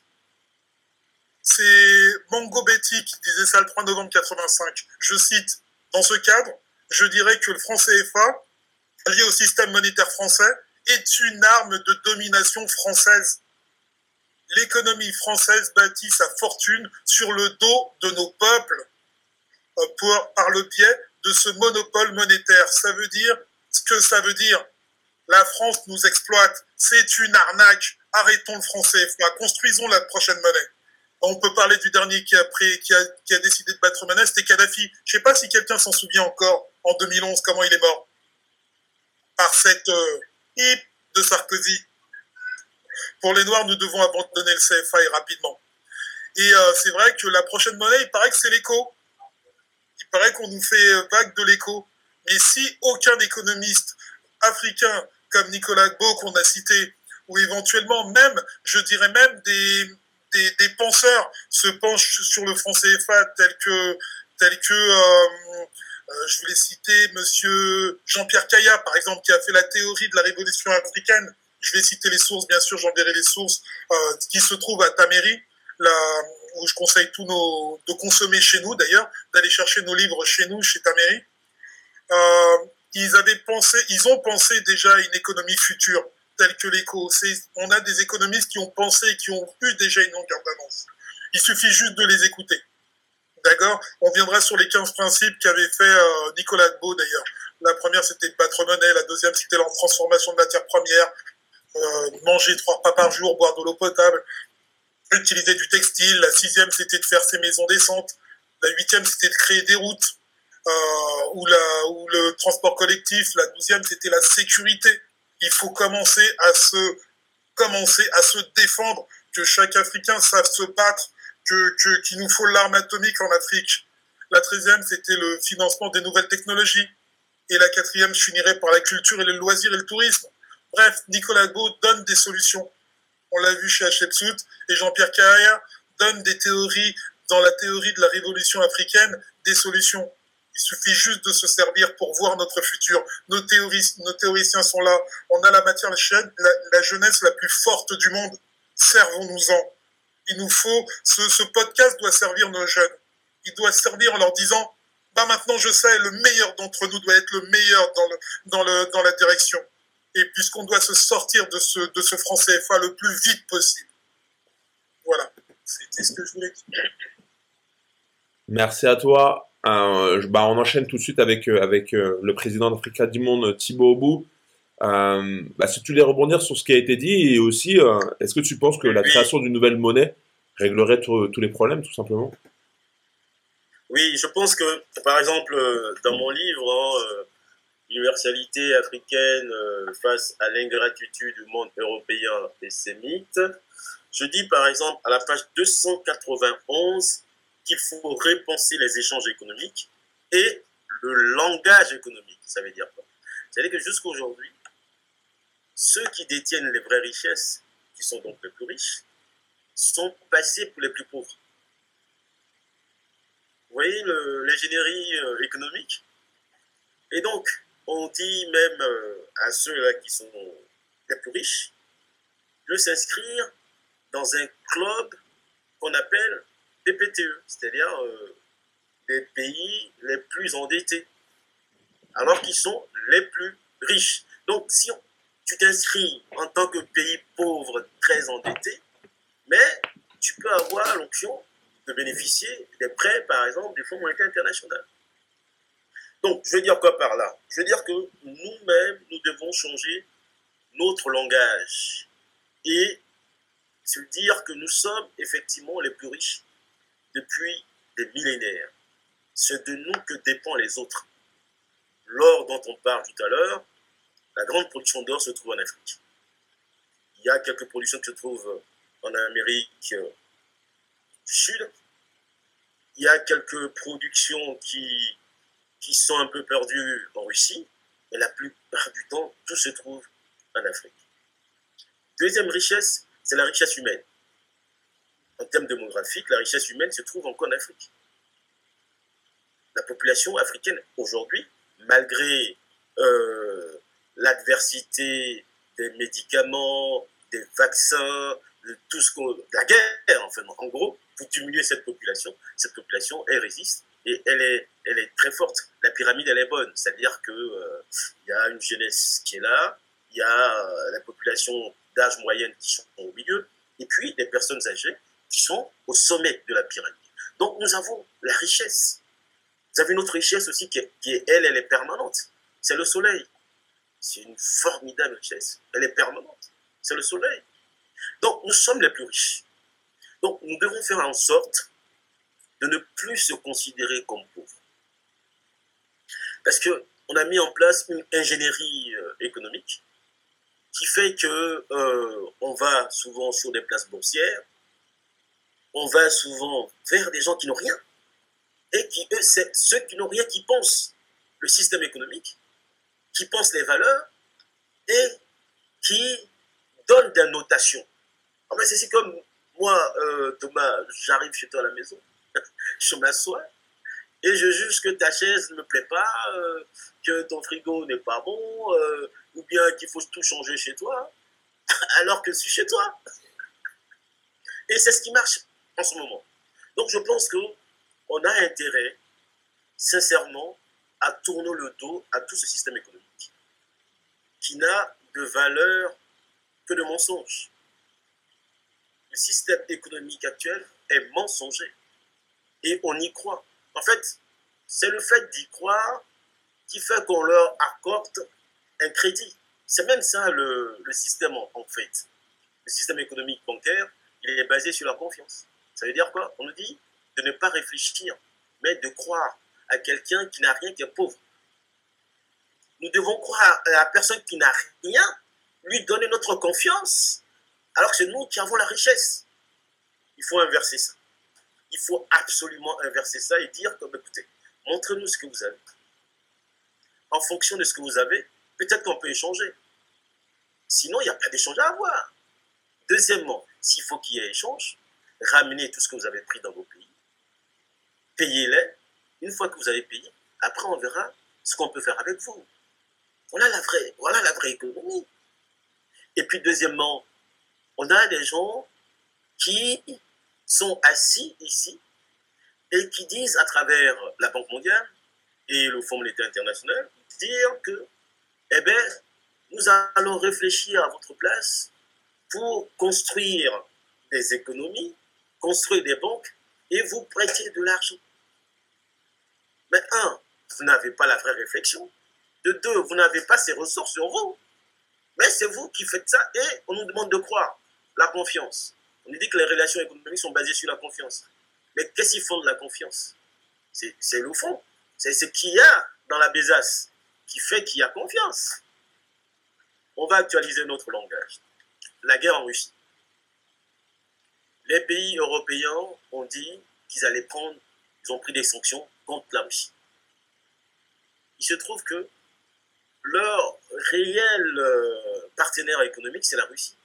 C'est Mongo Betty qui disait ça le 3 novembre 85. Je cite, dans ce cadre, je dirais que le franc CFA, lié au système monétaire français, est une arme de domination française. L'économie française bâtit sa fortune sur le dos de nos peuples euh, par le biais de ce monopole monétaire. Ça veut dire ce que ça veut dire. La France nous exploite. C'est une arnaque. Arrêtons le français. Construisons la prochaine monnaie. On peut parler du dernier qui a, a, qui a décidé de battre monnaie, c'était Kadhafi. Je ne sais pas si quelqu'un s'en souvient encore, en 2011, comment il est mort. Par cette euh, hip de Sarkozy. Pour les Noirs, nous devons abandonner le CFA rapidement. Et euh, c'est vrai que la prochaine monnaie, il paraît que c'est l'écho. Il paraît qu'on nous fait euh, vague de l'écho. Mais si aucun économiste africain comme Nicolas Gbo qu'on a cité, ou éventuellement même, je dirais même des, penseurs se penchent sur le franc CFA tel que, tel que euh, je voulais citer monsieur Jean-Pierre Caillat, par exemple, qui a fait la théorie de la révolution africaine. Je vais citer les sources, bien sûr, j'enverrai les sources, euh, qui se trouvent à Taméry, là, où je conseille tous nos, de consommer chez nous d'ailleurs, d'aller chercher nos livres chez nous, chez Taméry. ils avaient pensé, ils ont pensé déjà à une économie future tels que l'éco. On a des économistes qui ont pensé et qui ont eu déjà une longueur d'avance. Il suffit juste de les écouter. D'accord On viendra sur les 15 principes qu'avait fait euh, Nicolas Beau d'ailleurs. La première, c'était battre monnaie. La deuxième, c'était la transformation de matières premières. Euh, manger trois repas par jour, boire de l'eau potable, utiliser du textile. La sixième, c'était de faire ses maisons décentes. La huitième, c'était de créer des routes. Euh, ou le transport collectif. La douzième, c'était la sécurité il faut commencer à se, commencer à se défendre, que chaque Africain sache se battre, que, qu'il nous faut l'arme atomique en Afrique. La treizième, c'était le financement des nouvelles technologies. Et la quatrième, je finirais par la culture et les loisirs et le tourisme. Bref, Nicolas Go donne des solutions. On l'a vu chez Hatshepsut et Jean-Pierre Carrière donne des théories dans la théorie de la révolution africaine, des solutions. Il suffit juste de se servir pour voir notre futur. Nos, nos théoriciens sont là. On a la matière, la, la jeunesse la plus forte du monde. Servons-nous-en. Il nous faut, ce, podcast doit servir nos jeunes. Il doit servir en leur disant, bah maintenant je sais, le meilleur d'entre nous doit être le meilleur dans, le, dans, le, dans la direction. Et puisqu'on doit se sortir de ce, de ce franc CFA le plus vite possible. Voilà. C'était ce que je voulais dire. Merci à toi. Euh, bah, on enchaîne tout de suite avec, euh, avec euh, le président d'Africa du Monde, Thibaut Obou. Euh, bah, si tu voulais rebondir sur ce qui a été dit, et aussi, est-ce que tu penses que la création d'une nouvelle monnaie réglerait tous les problèmes, tout simplement? Oui, je pense que, par exemple, dans mon livre, hein, Universalité africaine face à l'ingratitude du monde européen et sémite, je dis par exemple à la page 291 qu'il faut repenser les échanges économiques et le langage économique. Ça veut dire quoi? C'est-à-dire que jusqu'à aujourd'hui, ceux qui détiennent les vraies richesses, qui sont donc les plus riches, sont passés pour les plus pauvres. Vous voyez l'ingénierie euh, économique? Et donc, on dit même euh, à ceux-là qui sont les plus riches de s'inscrire dans un club qu'on appelle des PTE, c'est-à-dire euh, des pays les plus endettés, alors qu'ils sont les plus riches. Donc, si tu t'inscris en tant que pays pauvre très endetté, mais tu peux avoir l'option de bénéficier des prêts, par exemple, du Fonds monétaire international. Donc, je veux dire quoi par là? Je veux dire que nous-mêmes, nous devons changer notre langage et se dire que nous sommes effectivement les plus riches depuis des millénaires. C'est de nous que dépendent les autres. L'or dont on parle tout à l'heure, la grande production d'or se trouve en Afrique. Il y a quelques productions qui se trouvent en Amérique du Sud. Il y a quelques productions qui, qui sont un peu perdues en Russie. Et la plupart du temps, tout se trouve en Afrique. Deuxième richesse, c'est la richesse humaine en termes démographiques, la richesse humaine se trouve encore en Afrique. La population africaine aujourd'hui, malgré euh, l'adversité des médicaments, des vaccins, de tout ce qu'on, la guerre, en fait, en gros, pour diminuer cette population, cette population, elle résiste et elle est, elle est très forte. La pyramide, elle est bonne, c'est-à-dire que euh, il y a une jeunesse qui est là, il y a la population d'âge moyenne qui sont au milieu, et puis les personnes âgées qui sont au sommet de la pyramide. Donc nous avons la richesse. Vous avez une autre richesse aussi qui est, elle, elle est permanente. C'est le soleil. C'est une formidable richesse. Elle est permanente. C'est le soleil. Donc nous sommes les plus riches. Donc nous devons faire en sorte de ne plus se considérer comme pauvres. Parce qu'on a mis en place une ingénierie euh, économique qui fait que euh, on va souvent sur des places boursières, on va souvent vers des gens qui n'ont rien, et qui, eux, c'est ceux qui n'ont rien qui pensent le système économique, qui pensent les valeurs, et qui donnent des notations. Ah ben, c'est comme moi, euh, Thomas, j'arrive chez toi à la maison, [LAUGHS] je m'assois, et je juge que ta chaise ne me plaît pas, euh, que ton frigo n'est pas bon, euh, ou bien qu'il faut tout changer chez toi, [LAUGHS] alors que je suis chez toi. Et c'est ce qui marche en ce moment. Donc je pense qu'on a intérêt, sincèrement, à tourner le dos à tout ce système économique qui n'a de valeur que de mensonge. Le système économique actuel est mensonger et on y croit. En fait, c'est le fait d'y croire qui fait qu'on leur accorde un crédit. C'est même ça le, système en, fait. Le système économique bancaire, il est basé sur la confiance. Ça veut dire quoi? On nous dit de ne pas réfléchir, mais de croire à quelqu'un qui n'a rien, qui est pauvre. Nous devons croire à la personne qui n'a rien, lui donner notre confiance, alors que c'est nous qui avons la richesse. Il faut inverser ça il faut absolument inverser ça et dire écoutez, montrez-nous ce que vous avez. En fonction de ce que vous avez, peut-être qu'on peut échanger. Sinon, il n'y a pas d'échange à avoir. Deuxièmement, s'il faut qu'il y ait échange, ramenez tout ce que vous avez pris dans vos pays, payez-les. Une fois que vous avez payé, après on verra ce qu'on peut faire avec vous. Voilà la vraie, voilà la vraie économie. Et puis deuxièmement, on a des gens qui sont assis ici et qui disent à travers la Banque mondiale et le Fonds monétaire international, dire que, eh bien, nous allons réfléchir à votre place pour construire des économies, construire des banques et vous prêter de l'argent. Mais un, vous n'avez pas la vraie réflexion. De deux, vous n'avez pas ces ressources sur vous. Mais c'est vous qui faites ça et on nous demande de croire la confiance. On nous dit que les relations économiques sont basées sur la confiance. Mais qu'est-ce qui fonde la confiance? C'est le fond. C'est ce qu'il y a dans la besace qui fait qu'il y a confiance. On va actualiser notre langage. La guerre en Russie. Les pays européens ont dit qu'ils allaient prendre, ils ont pris des sanctions contre la Russie. Il se trouve que leur réel euh, partenaire économique, c'est la Russie,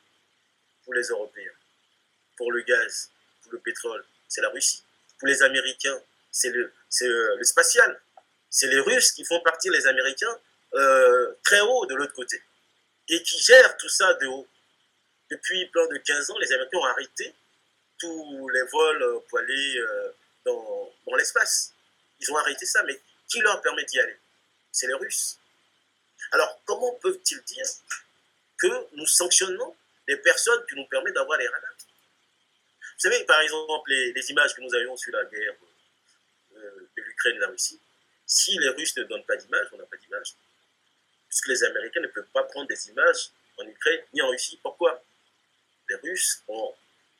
pour les Européens pour le gaz, pour le pétrole, c'est la Russie. Pour les Américains, c'est le, euh, le, spatial. C'est les Russes qui font partir les Américains euh, très haut de l'autre côté et qui gèrent tout ça de haut. Depuis plus de 15 ans, les Américains ont arrêté tous les vols pour aller dans, dans l'espace. Ils ont arrêté ça, mais qui leur permet d'y aller? C'est les Russes. Alors, comment peuvent-ils dire que nous sanctionnons les personnes qui nous permettent d'avoir les radars? Vous savez, par exemple, les, images que nous avions sur la guerre euh, de l'Ukraine et de la Russie, si les Russes ne donnent pas d'image, on n'a pas d'image. Puisque les Américains ne peuvent pas prendre des images en Ukraine ni en Russie. Pourquoi? Les Russes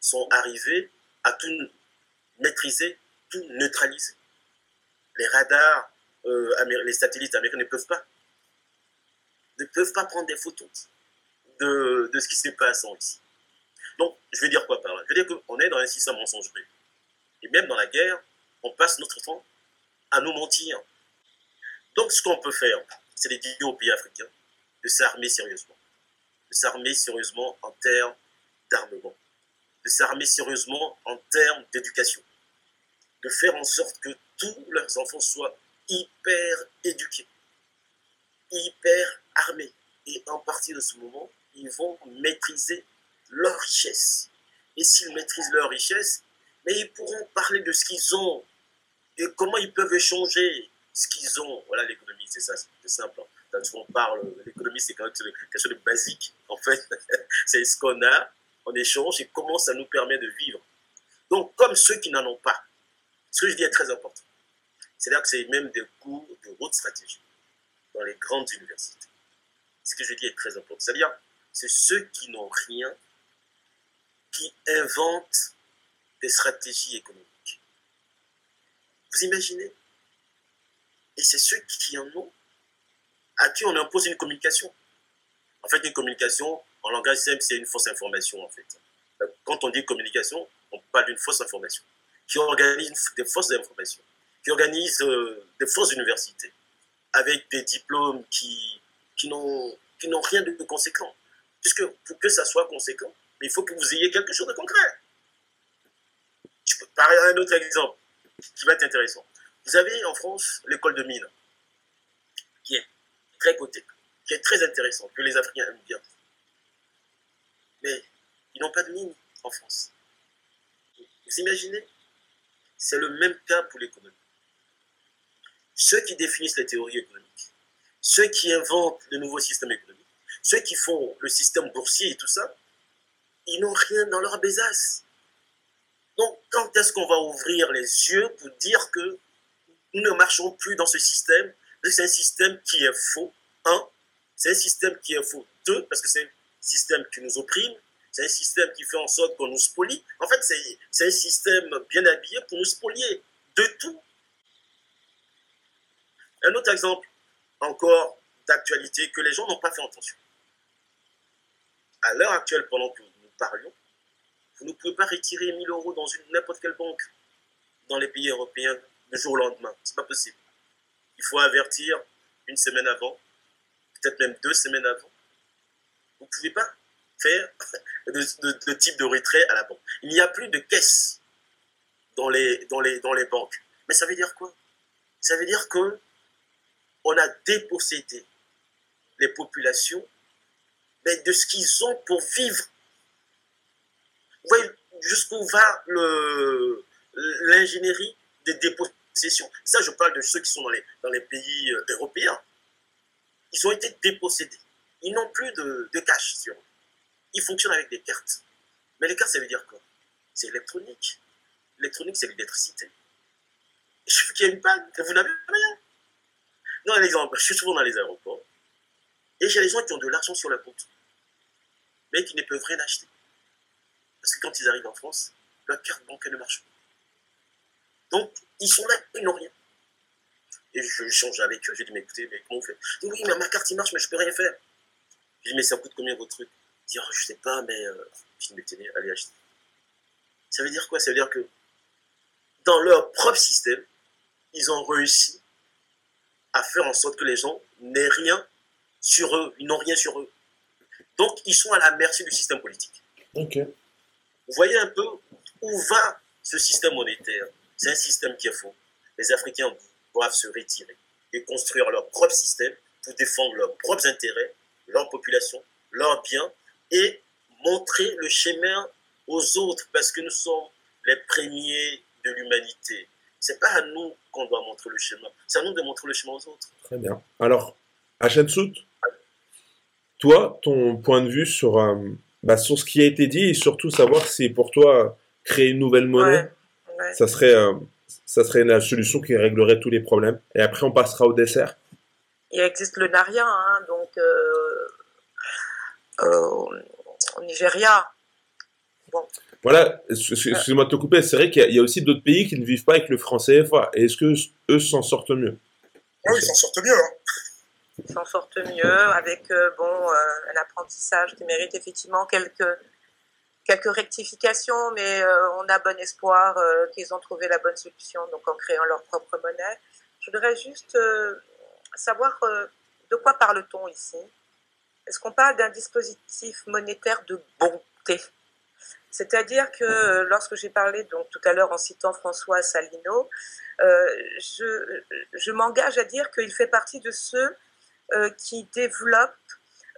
sont arrivés à tout maîtriser, tout neutraliser. Les radars, euh, les satellites américains ne peuvent pas. Ne peuvent pas prendre des photos de, de ce qui se passe en Russie. Donc, je veux dire quoi par là? Je veux dire qu'on est dans un système mensonger. Et même dans la guerre, on passe notre temps à nous mentir. Donc, ce qu'on peut faire, c'est de dire aux pays africains de s'armer sérieusement. De s'armer sérieusement en termes d'armement. De s'armer sérieusement en termes d'éducation. De faire en sorte que tous leurs enfants soient hyper éduqués, hyper armés. Et en partir de ce moment, ils vont maîtriser leur richesse. Et s'ils maîtrisent leur richesse, mais ils pourront parler de ce qu'ils ont et comment ils peuvent échanger ce qu'ils ont. Voilà l'économie, c'est ça, c'est simple. on parle, l'économie, c'est quand même quelque chose de basique. En fait, [LAUGHS] c'est ce qu'on a en échange et comment ça nous permet de vivre. Donc, comme ceux qui n'en ont pas, ce que je dis est très important. C'est-à-dire que c'est même des cours de haute stratégie dans les grandes universités. Ce que je dis est très important. C'est-à-dire, c'est ceux qui n'ont rien qui inventent des stratégies économiques. Vous imaginez? Et c'est ceux qui en ont à qui on impose une communication. En fait, une communication, en langage simple, c'est une fausse information, en fait. Quand on dit communication, on parle d'une fausse information, qui organise des fausses informations, qui organise euh, des fausses universités, avec des diplômes qui, qui n'ont rien de conséquent. Puisque pour que ça soit conséquent, il faut que vous ayez quelque chose de concret. Je peux parler un autre exemple qui va être intéressant. Vous avez en France l'école de mine, qui est très cotée, qui est très intéressant, que les Africains aiment bien. Mais ils n'ont pas de mine en France. Vous imaginez C'est le même cas pour l'économie. Ceux qui définissent les théories économiques, ceux qui inventent le nouveau système économique, ceux qui font le système boursier et tout ça, ils n'ont rien dans leur besace. Donc, quand est-ce qu'on va ouvrir les yeux pour dire que nous ne marchons plus dans ce système C'est un système qui est faux. Un, c'est un système qui est faux. Deux, parce que c'est un système qui nous opprime. C'est un système qui fait en sorte qu'on nous spolie. En fait, c'est un système bien habillé pour nous spolier de tout. Un autre exemple encore d'actualité que les gens n'ont pas fait attention. À l'heure actuelle, pendant que parlions, vous ne pouvez pas retirer 1000 euros dans n'importe quelle banque dans les pays européens le jour au lendemain. C'est pas possible. Il faut avertir une semaine avant, peut-être même deux semaines avant. Vous ne pouvez pas faire [LAUGHS] de, type de retrait à la banque. Il n'y a plus de caisse dans, les, dans les banques. Mais ça veut dire quoi? Ça veut dire que on a dépossédé les populations de ce qu'ils ont pour vivre vous voyez jusqu'où va l'ingénierie des dépossessions? Ça, je parle de ceux qui sont dans les, pays euh, européens. Ils ont été dépossédés. Ils n'ont plus de, cash sur eux. Ils fonctionnent avec des cartes. Mais les cartes, ça veut dire quoi? C'est électronique. L'électronique, c'est l'électricité. Il suffit qu'il y ait une panne, vous n'avez rien. Non, un exemple, je suis souvent dans les aéroports. Et j'ai des gens qui ont de l'argent sur la compte, mais qui ne peuvent rien acheter. Parce que quand ils arrivent en France, leur carte bancaire ne marche pas. Donc, ils sont là, ils n'ont rien. Et je change avec eux, j'ai dit, mais écoutez, mais comment on fait Oui, mais ma carte, il marche, mais je peux rien faire. J'ai dit, mais ça coûte combien votre truc? Je dis, oh, je sais pas, mais euh... je dis, mais tenez, allez acheter. Ça veut dire quoi? Ça veut dire que dans leur propre système, ils ont réussi à faire en sorte que les gens n'aient rien sur eux, ils n'ont rien sur eux. Donc, ils sont à la merci du système politique. Vous voyez un peu où va ce système monétaire. C'est un système qui est faux. Les Africains doivent se retirer et construire leur propre système pour défendre leurs propres intérêts, leur population, leurs biens et montrer le chemin aux autres parce que nous sommes les premiers de l'humanité. C'est pas à nous qu'on doit montrer le chemin, c'est à nous de montrer le chemin aux autres. Très bien. Alors, Hachensout, toi, ton point de vue sur euh, bah, sur ce qui a été dit et surtout savoir si pour toi créer une nouvelle monnaie, ça serait euh, ça serait une solution qui réglerait tous les problèmes. Et après, on passera au dessert. Il existe le Naria, hein, donc euh, euh, au Nigeria. Bon. Voilà, excuse-moi de te couper, c'est vrai qu'il y, a aussi d'autres pays qui ne vivent pas avec le franc CFA. Et est-ce que eux s'en sortent mieux? Oui, ils s'en sortent mieux. Hein s'en sortent mieux avec euh, bon, euh, un apprentissage qui mérite effectivement quelques, quelques rectifications, mais euh, on a bon espoir qu'ils ont trouvé la bonne solution donc en créant leur propre monnaie. Je voudrais juste savoir de quoi parle-t-on ici? Est-ce qu'on parle d'un dispositif monétaire de bonté? C'est-à-dire que lorsque j'ai parlé donc tout à l'heure en citant François Salino, je, je m'engage à dire qu'il fait partie de ceux euh, qui développe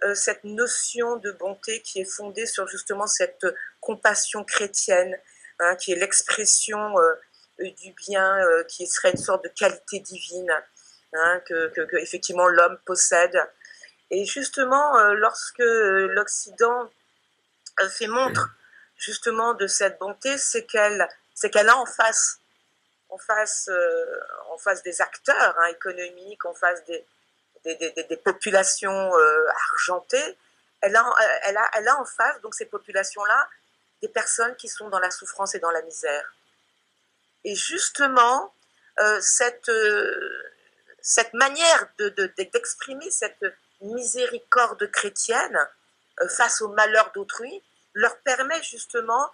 euh, cette notion de bonté qui est fondée sur justement cette compassion chrétienne, hein, qui est l'expression euh, du bien, qui serait une sorte de qualité divine. hein, que, effectivement l'homme possède. Et justement, lorsque l'Occident fait montre justement de cette bonté, c'est qu'elle c'est qu'elle a en face en face, en face des acteurs hein, économiques, en face des, populations argentées, elle a, elle, a, elle a en face, donc ces populations-là, des personnes qui sont dans la souffrance et dans la misère. Et justement, euh, cette, euh, cette manière d'exprimer de, cette miséricorde chrétienne euh, face au malheur d'autrui leur permet justement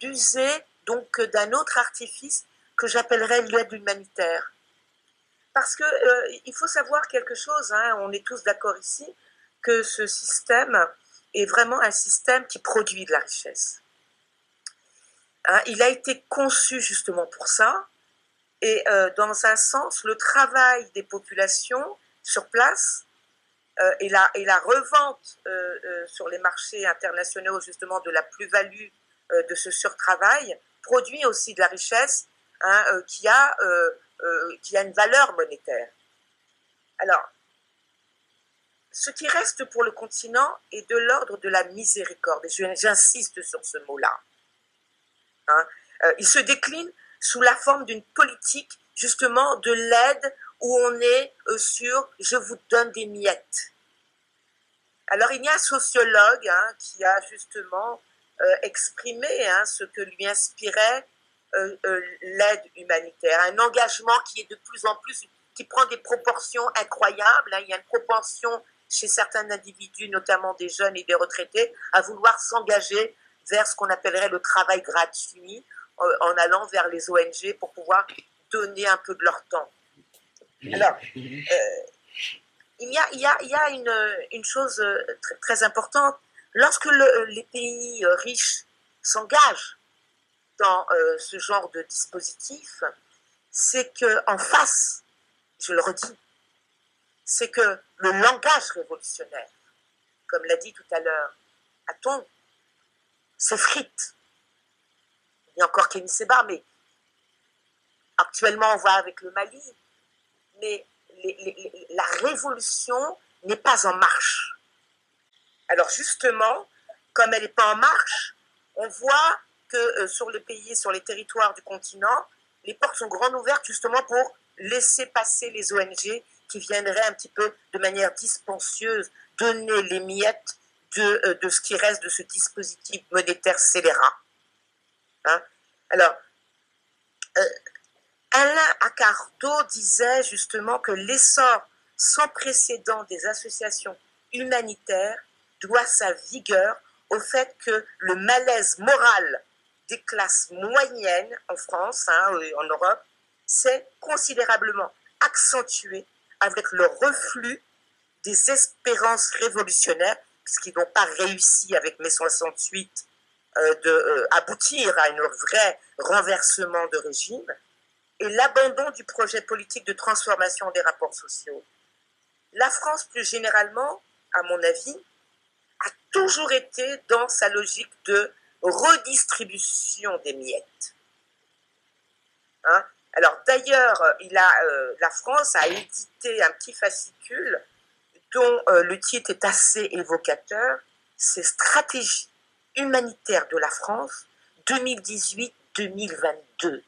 d'user donc d'un autre artifice que j'appellerais l'aide humanitaire. Parce que il faut savoir quelque chose, hein, on est tous d'accord ici, que ce système est vraiment un système qui produit de la richesse. Hein, il a été conçu justement pour ça, et euh, dans un sens, le travail des populations sur place euh, et, la, et, la, revente euh, sur les marchés internationaux justement de la plus-value de ce surtravail produit aussi de la richesse hein, qui, a, qui a une valeur monétaire. Alors, ce qui reste pour le continent est de l'ordre de la miséricorde, et j'insiste sur ce mot-là. Hein. Euh, il se décline sous la forme d'une politique justement de l'aide où on est euh, sur je vous donne des miettes. Alors il y a un sociologue hein, qui a justement euh, exprimé hein, ce que lui inspirait l'aide humanitaire, un engagement qui est de plus en plus, qui prend des proportions incroyables. Il y a une proportion chez certains individus, notamment des jeunes et des retraités, à vouloir s'engager vers ce qu'on appellerait le travail gratuit, en allant vers les ONG pour pouvoir donner un peu de leur temps. Alors, euh, il y a, il y a, il y a une, une, chose euh, très, importante. Lorsque le, les pays euh, riches s'engagent dans ce genre de dispositif, c'est qu'en face, je le redis, c'est que le langage révolutionnaire, comme l'a dit tout à l'heure Aton, s'effrite. Il y a encore Kenny Seba, mais actuellement on voit avec le Mali, mais la révolution n'est pas en marche. Alors justement, comme elle n'est pas en marche, on voit que euh, sur le pays, sur les territoires du continent, les portes sont grandes ouvertes justement pour laisser passer les ONG qui viendrait un petit peu de manière dispenseuse donner les miettes de, euh, de ce qui reste de ce dispositif monétaire scélérat. Hein? Alors, euh, Alain Accardo disait justement que l'essor sans précédent des associations humanitaires doit sa vigueur au fait que le malaise moral des classes moyennes en France, hein, en Europe, s'est considérablement accentué avec le reflux des espérances révolutionnaires, puisqu'ils n'ont pas réussi avec mai 68 euh, d'aboutir euh, à un vrai renversement de régime, et l'abandon du projet politique de transformation des rapports sociaux. La France, plus généralement, à mon avis, a toujours été dans sa logique de redistribution des miettes. Hein? Alors d'ailleurs, euh, la France a édité un petit fascicule dont euh, le titre est assez évocateur, c'est Stratégie humanitaire de la France 2018-2022.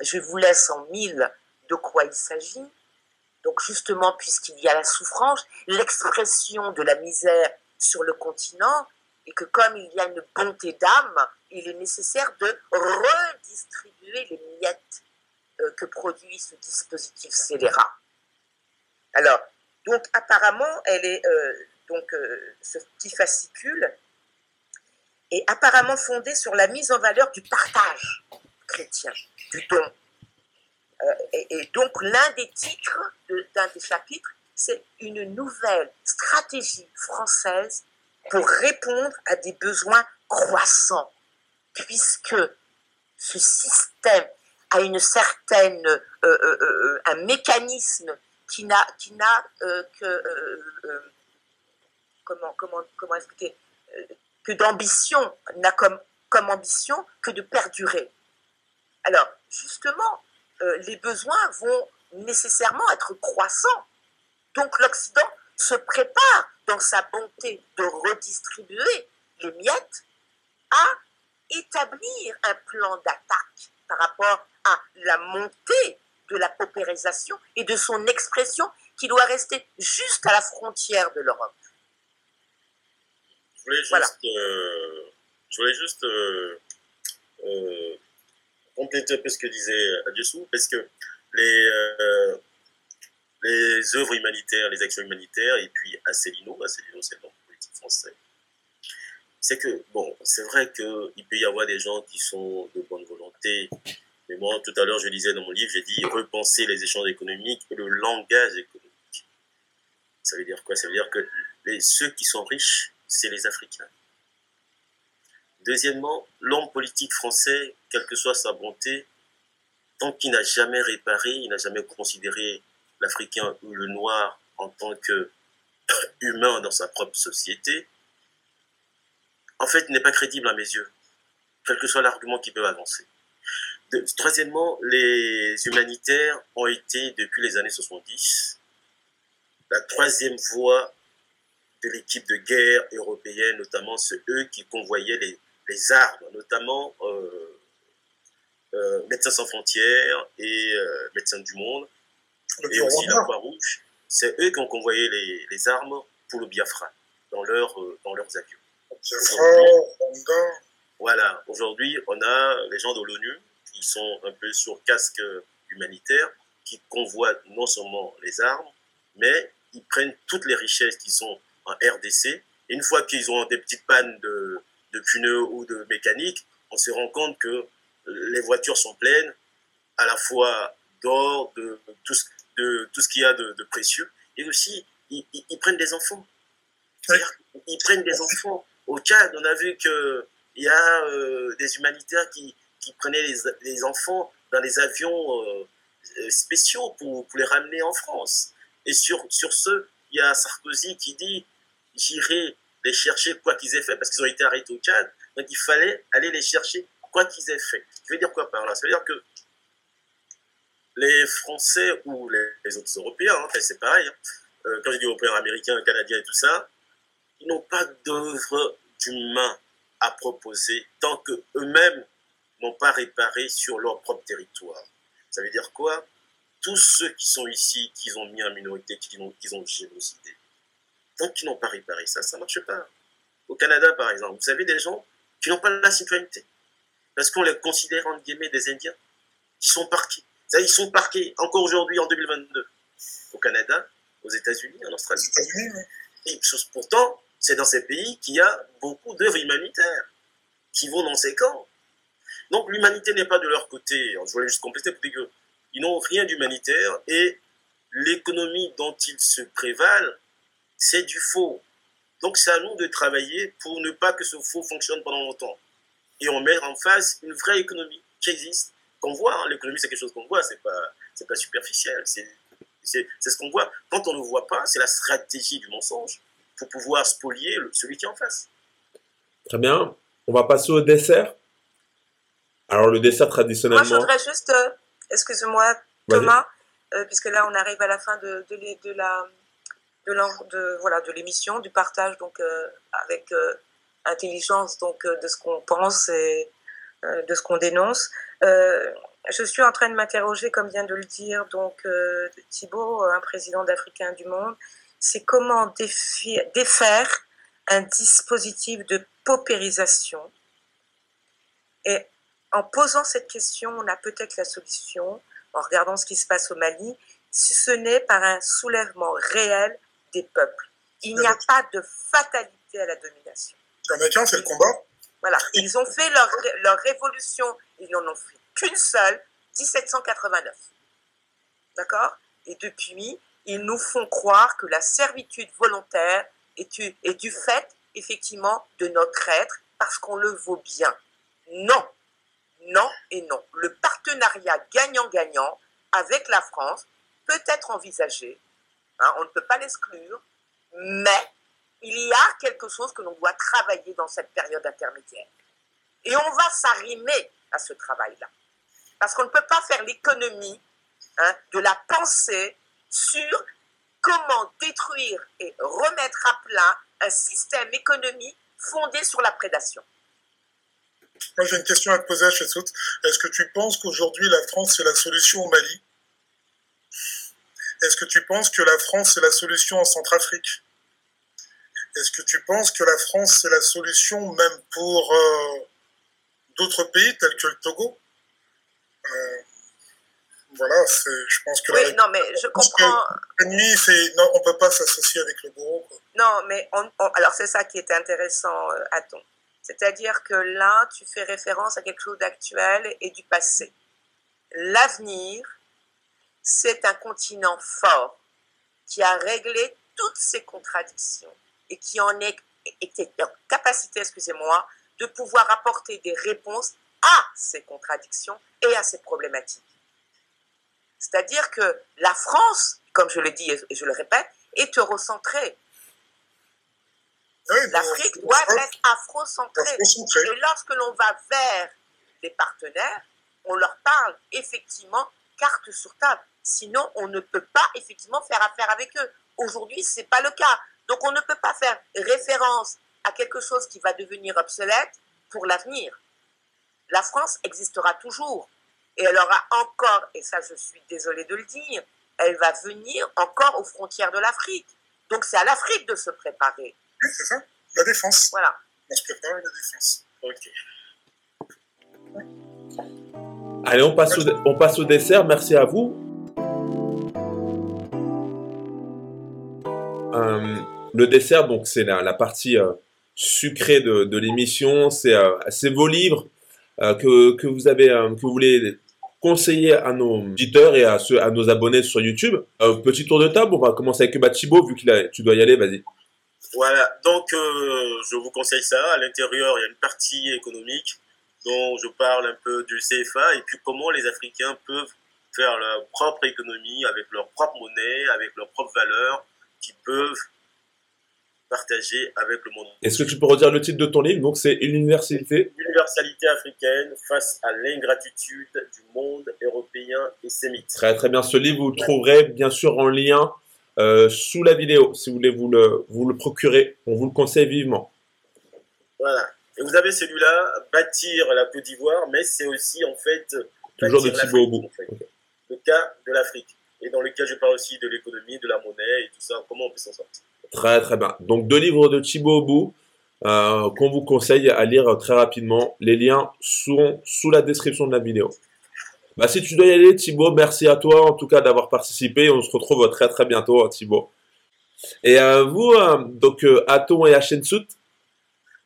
Je vous laisse en mille de quoi il s'agit. Donc justement, puisqu'il y a la souffrance, l'expression de la misère sur le continent, et que comme il y a une bonté d'âme, il est nécessaire de redistribuer les miettes euh, que produit ce dispositif scélérat. Alors, donc apparemment, elle est euh, donc euh, ce petit fascicule est apparemment fondé sur la mise en valeur du partage chrétien, du don. et, donc l'un des titres d'un des chapitres, c'est une nouvelle stratégie française pour répondre à des besoins croissants, puisque ce système à une certaine euh, euh, euh, un mécanisme qui n'a qui n'a que comment comment comment expliquer que d'ambition n'a comme comme ambition que de perdurer. Alors justement, les besoins vont nécessairement être croissant. Donc l'Occident se prépare dans sa bonté de redistribuer les miettes à établir un plan d'attaque par rapport à la montée de la paupérisation et de son expression qui doit rester juste à la frontière de l'Europe. Je voulais juste, euh, je voulais juste euh, euh, compléter un peu ce que disait Adjessou, parce que les, les œuvres humanitaires, les actions humanitaires, et puis Asselineau, Asselineau c'est le nom politique français, c'est que, bon, c'est vrai qu'il peut y avoir des gens qui sont de bonne volonté, mais moi, tout à l'heure, je disais dans mon livre, j'ai dit repenser les échanges économiques et le langage économique. Ça veut dire quoi? Ça veut dire que ceux qui sont riches, c'est les Africains. Deuxièmement, l'homme politique français, quelle que soit sa bonté, tant qu'il n'a jamais réparé, il n'a jamais considéré l'Africain ou le Noir en tant que [COUGHS] humain dans sa propre société, en fait, n'est pas crédible à mes yeux, quel que soit l'argument qu'il peut avancer. troisièmement, les humanitaires ont été, depuis les années 70, la troisième voie de l'équipe de guerre européenne, notamment ceux eux qui convoyaient les, les armes, notamment euh, euh, Médecins sans frontières et euh, Médecins du monde, et aussi la Croix-Rouge. C'est eux qui ont convoyé les, les, armes pour le Biafra dans, leur, dans leurs avions. Voilà, aujourd'hui, on a les gens de l'ONU qui sont un peu sur casque humanitaire, qui convoient non seulement les armes, mais ils prennent toutes les richesses qui sont en RDC. Et une fois qu'ils ont des petites pannes de, de pneus ou de mécanique, on se rend compte que les voitures sont pleines, à la fois d'or, de, tout ce, de tout ce qu'il y a de, précieux, et aussi ils, prennent des enfants. Ils prennent des enfants. Au Tchad, on a vu qu'il y a euh, des humanitaires qui, qui prenaient les, les, enfants dans des avions euh, euh, spéciaux pour, pour, les ramener en France. Et sur, sur ce, il y a Sarkozy qui dit J'irai les chercher quoi qu'ils aient fait, parce qu'ils ont été arrêtés au Tchad. Donc il fallait aller les chercher quoi qu'ils aient fait. Je veux dire quoi par là? Ça veut dire que les Français ou les, autres Européens, hein, c'est pareil, hein, euh, quand je dis Européens, Américains, Canadiens et tout ça, ils n'ont pas d'œuvre d'humain à proposer tant qu'eux-mêmes n'ont pas réparé sur leur propre territoire. Ça veut dire quoi? Tous ceux qui sont ici, qui ont mis en minorité, qui ont, qui ont génocidé, tant qu'ils n'ont pas réparé ça, ça ne marche pas. Au Canada, par exemple, vous avez des gens qui n'ont pas la citoyenneté. Parce qu'on les considère, entre guillemets, des Indiens, qui sont parqués. Ils sont parqués encore aujourd'hui, en 2022. Au Canada, aux États-Unis, en Australie. Et pourtant, c'est dans ces pays qu'il y a beaucoup d'œuvres humanitaires qui vont dans ces camps. Donc l'humanité n'est pas de leur côté. Je voulais juste compléter pour dire qu'ils n'ont rien d'humanitaire et l'économie dont ils se prévalent, c'est du faux. Donc c'est à nous de travailler pour ne pas que ce faux fonctionne pendant longtemps. Et on met en face une vraie économie qui existe, qu'on voit. Hein. L'économie, c'est quelque chose qu'on voit, c'est pas, c'est pas superficiel. C'est, c'est, ce qu'on voit. Quand on ne le voit pas, c'est la stratégie du mensonge pour pouvoir spolier celui qui est en face. Très bien. On va passer au dessert. Alors le dessert traditionnellement. Moi, je voudrais juste, euh, excuse-moi Thomas, euh, puisque là on arrive à la fin de, de, de la de, voilà, de l'émission, du partage donc euh, avec euh, intelligence donc euh, de ce qu'on pense et de ce qu'on dénonce. je suis en train de m'interroger, comme vient de le dire donc Thibault, un président d'Africain du Monde, c'est comment défaire un dispositif de paupérisation? Et en posant cette question, on a peut-être la solution, en regardant ce qui se passe au Mali, si ce n'est par un soulèvement réel des peuples. Il n'y a pas de fatalité à la domination. Les c'est le combat. Voilà, ils ont fait leur, leur révolution, ils n'en ont fait qu'une seule, 1789. D'accord? Et depuis, ils nous font croire que la servitude volontaire est, est du fait, effectivement, de notre être, parce qu'on le vaut bien. Non, non et non. Le partenariat gagnant-gagnant avec la France peut être envisagé, Hein, on ne peut pas l'exclure, mais il y a quelque chose que l'on doit travailler dans cette période intermédiaire. Et on va s'arrimer à ce travail-là. Parce qu'on ne peut pas faire l'économie hein, de la pensée sur comment détruire et remettre à plat un système économique fondé sur la prédation. Moi, j'ai une question à te poser Chessout. Est-ce que tu penses qu'aujourd'hui, la France, c'est la solution au Mali? Est-ce que tu penses que la France, c'est la solution en Centrafrique? Est-ce que tu penses que la France, c'est la solution même pour euh, d'autres pays tels que le Togo? Euh, Voilà, je pense que... Oui, non, mais je comprends... La nuit, non, on ne peut pas s'associer avec le bourreau. Non, mais alors c'est ça qui est intéressant, euh, Aton. C'est-à-dire que là, tu fais référence à quelque chose d'actuel et du passé. L'avenir, c'est un continent fort qui a réglé toutes ces contradictions et qui en est était en capacité, excusez-moi, de pouvoir apporter des réponses à ces contradictions et à ces problématiques. C'est-à-dire que la France, comme je le dis et je le répète, est eurocentrée. L'Afrique doit être afrocentrée. Et lorsque l'on va vers les partenaires, on leur parle effectivement carte sur table. Sinon, on ne peut pas effectivement faire affaire avec eux. Aujourd'hui, ce n'est pas le cas. Donc, on ne peut pas faire référence à quelque chose qui va devenir obsolète pour l'avenir. La France existera toujours. Et elle aura encore, et ça je suis désolée de le dire, elle va venir encore aux frontières de l'Afrique. Donc c'est à l'Afrique de se préparer. Oui, c'est ça. La défense. Voilà. On se prépare la défense. Ok. Allez, on passe, au, dessert. Merci à vous. Euh, le dessert, donc, c'est la, partie euh, sucrée de, l'émission. C'est euh, vos livres que, que, vous avez, que vous voulez conseiller à nos auditeurs et à, nos abonnés sur YouTube. petit tour de table. On va commencer avec Bachibo, vu que tu dois y aller. Vas-y. Voilà, donc je vous conseille ça. À l'intérieur, il y a une partie économique dont je parle un peu du CFA et puis comment les Africains peuvent faire leur propre économie avec leur propre monnaie, avec leurs propres valeurs, qui peuvent partager avec le monde. Est-ce que tu peux redire le titre de ton livre? Donc c'est Universalité Universalité africaine face à l'ingratitude du monde européen et sémite. Très très bien. Ce livre, vous le trouverez bien sûr en lien euh, sous la vidéo, si vous voulez vous le, vous le procurer. On vous le conseille vivement. Voilà. Et vous avez celui-là, bâtir la Côte d'Ivoire, mais c'est aussi en fait. Toujours de Thibaut au bout. Le cas de l'Afrique. Et dans lequel je parle aussi de l'économie, de la monnaie et tout ça, comment on peut s'en sortir? Très très bien. Donc deux livres de Thibaut au bout euh, qu'on vous conseille à lire très rapidement. Les liens sont sous la description de la vidéo. Bah, si tu dois y aller, Thibaut, merci à toi en tout cas d'avoir participé. On se retrouve très très bientôt, hein, Thibaut. Et euh, vous, euh, donc euh, Aton et Hachensut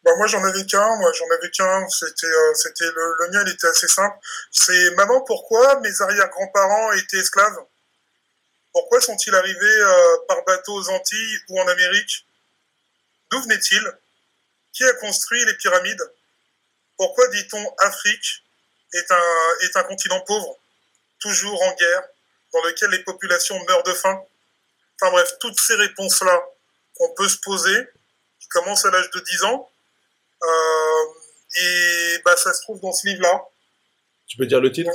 bah, Moi j'en avais qu'un, moi j'en avais qu'un. C'était, euh, c'était le, le, mien, était assez simple. C'est maman, pourquoi mes arrière-grands-parents étaient esclaves? Pourquoi sont-ils arrivés par bateau aux Antilles ou en Amérique? D'où venaient-ils? Qui a construit les pyramides? Pourquoi dit-on Afrique est un, est un continent pauvre, toujours en guerre, dans lequel les populations meurent de faim? Enfin bref, toutes ces réponses-là qu'on peut se poser, qui commencent à l'âge de 10 ans, euh, et bah, ça se trouve dans ce livre-là. Tu peux dire le titre?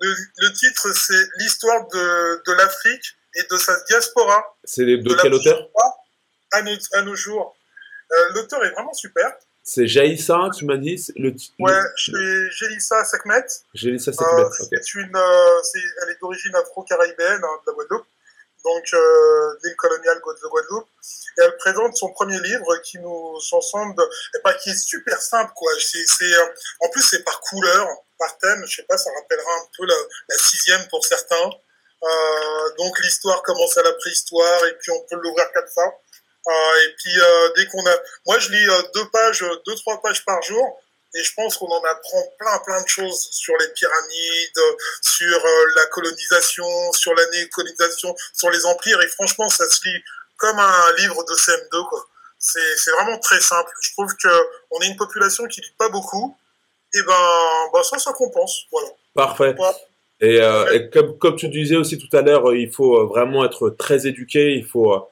Le, le, titre, c'est l'histoire de, de l'Afrique et de sa diaspora. C'est de, de, quel auteur? à nos, à nos jours. Euh, L'auteur est vraiment super. C'est Jaïssa, tu m'as dit le, Ouais, c'est Jélissa Sekmet. Jélissa Sekmet, euh, une, euh, elle est d'origine afro-caribéenne, hein, de la Guadeloupe, donc euh, l'île coloniale de Guadeloupe. Et elle présente son premier livre qui nous semble, et pas qui est super simple, quoi. C'est, c'est, en plus, c'est par couleur, par thème. Je sais pas, ça rappellera un peu la, la sixième pour certains. Euh, donc l'histoire commence à la préhistoire et puis on peut l'ouvrir comme ça. Euh, et puis euh, dès qu'on a, moi je lis euh, deux pages, deux trois pages par jour, et je pense qu'on en apprend plein plein de choses sur les pyramides, sur la colonisation, sur la néocolonisation, sur les empires. Et franchement, ça se lit comme un livre de CM2 quoi. C'est vraiment très simple. Je trouve que on est une population qui lit pas beaucoup. Et ben, ben ça ça compense. Voilà. Parfait. Et, euh, et comme, comme tu disais aussi tout à l'heure, il faut vraiment être très éduqué. Il faut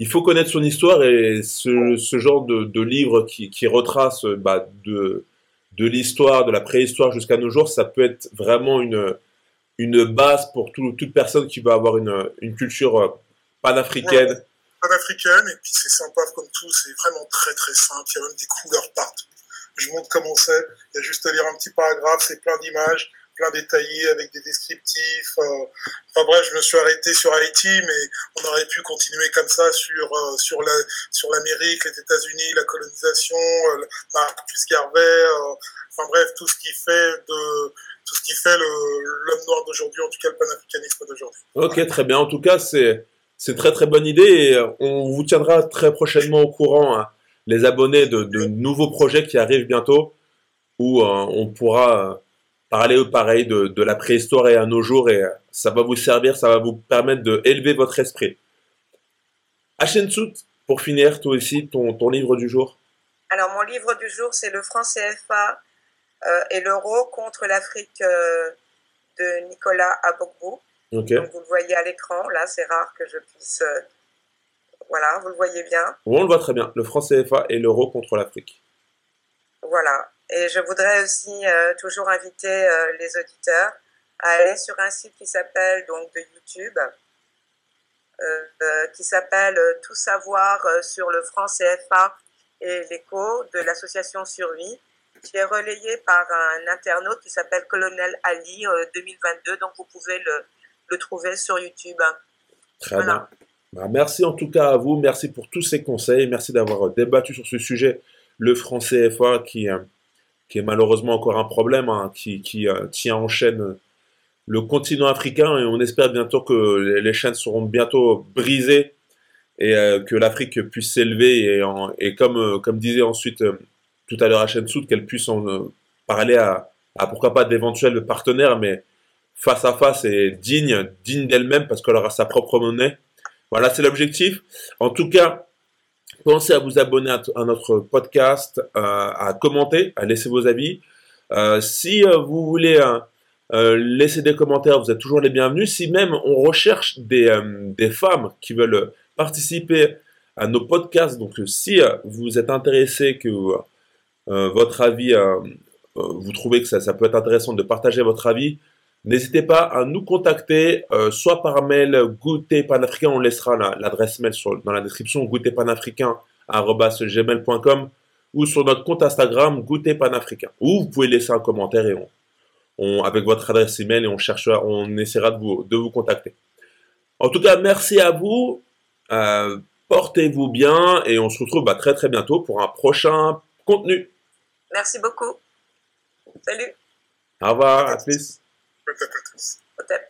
il faut connaître son histoire et ce, ce genre de, de, livre qui, qui retrace bah, de, de l'histoire, de la préhistoire jusqu'à nos jours, ça peut être vraiment une, une base pour toute personne qui veut avoir une, une culture euh, panafricaine. panafricaine, et puis c'est sympa comme tout, c'est vraiment très très simple, il y a même des couleurs partout. Je montre comment c'est, il y a juste à lire un petit paragraphe, c'est plein d'images, plein détaillé avec des descriptifs. Euh, enfin bref, je me suis arrêté sur Haïti, mais on aurait pu continuer comme ça sur euh, sur la sur l'Amérique, les États-Unis, la colonisation, euh, Marcus Garvey. enfin bref, tout ce qui fait de tout ce qui fait l'homme noir d'aujourd'hui, en tout cas le panafricanisme d'aujourd'hui. Ok, très bien. En tout cas, c'est c'est très très bonne idée et on vous tiendra très prochainement au courant, hein, les abonnés de, de, nouveaux projets qui arrivent bientôt, où on pourra parler pareil de, de, la préhistoire et à nos jours et ça va vous servir, ça va vous permettre de élever votre esprit. Hachensut, pour finir, toi aussi, ton, ton livre du jour Alors, mon livre du jour, c'est le franc CFA euh, et l'euro contre l'Afrique euh, de Nicolas Abogbo. Donc, vous le voyez à l'écran, là, c'est rare que je puisse. Euh, voilà, vous le voyez bien. On le voit très bien, le franc CFA et l'euro contre l'Afrique. Voilà, et je voudrais aussi euh, toujours inviter euh, les auditeurs à aller sur un site qui s'appelle donc de YouTube, euh, qui s'appelle Tout savoir sur le franc CFA et l'écho de l'association Survie, qui est relayé par un internaute qui s'appelle Colonel Ali 2022. Donc vous pouvez le, le trouver sur YouTube. Très bien. Bah, merci en tout cas à vous, merci pour tous ces conseils, merci d'avoir débattu sur ce sujet, le franc CFA qui qui est malheureusement encore un problème, hein, qui, euh, tient en chaîne le continent africain et on espère bientôt que les chaînes seront bientôt brisées et euh, que l'Afrique puisse s'élever et, comme, euh, disait ensuite tout à l'heure chaîne Soud, qu'elle puisse en parler à, à, pourquoi pas d'éventuels partenaires, mais face à face et digne, digne d'elle-même parce qu'elle aura sa propre monnaie. Voilà, c'est l'objectif. En tout cas, Pensez à vous abonner à, notre podcast, euh, à commenter, à laisser vos avis. Euh, si euh, vous voulez laisser des commentaires, vous êtes toujours les bienvenus. Si même on recherche des, des femmes qui veulent participer à nos podcasts, donc si vous êtes intéressé, que votre avis, vous trouvez que ça, ça peut être intéressant de partager votre avis, N'hésitez pas à nous contacter, euh, soit par mail goûter panafricain, on laissera l'adresse mail dans la description, goûterpanafricain.gmail.com ou sur notre compte Instagram goûter panafricain. Ou vous pouvez laisser un commentaire et on, avec votre adresse email et on cherchera, on essaiera de vous, de vous contacter. En tout cas, merci à vous. Euh, portez-vous bien et on se retrouve bah, très très bientôt pour un prochain contenu. Merci beaucoup. Salut. Au revoir, à plus. [LAUGHS] Peut-être. Peut-être.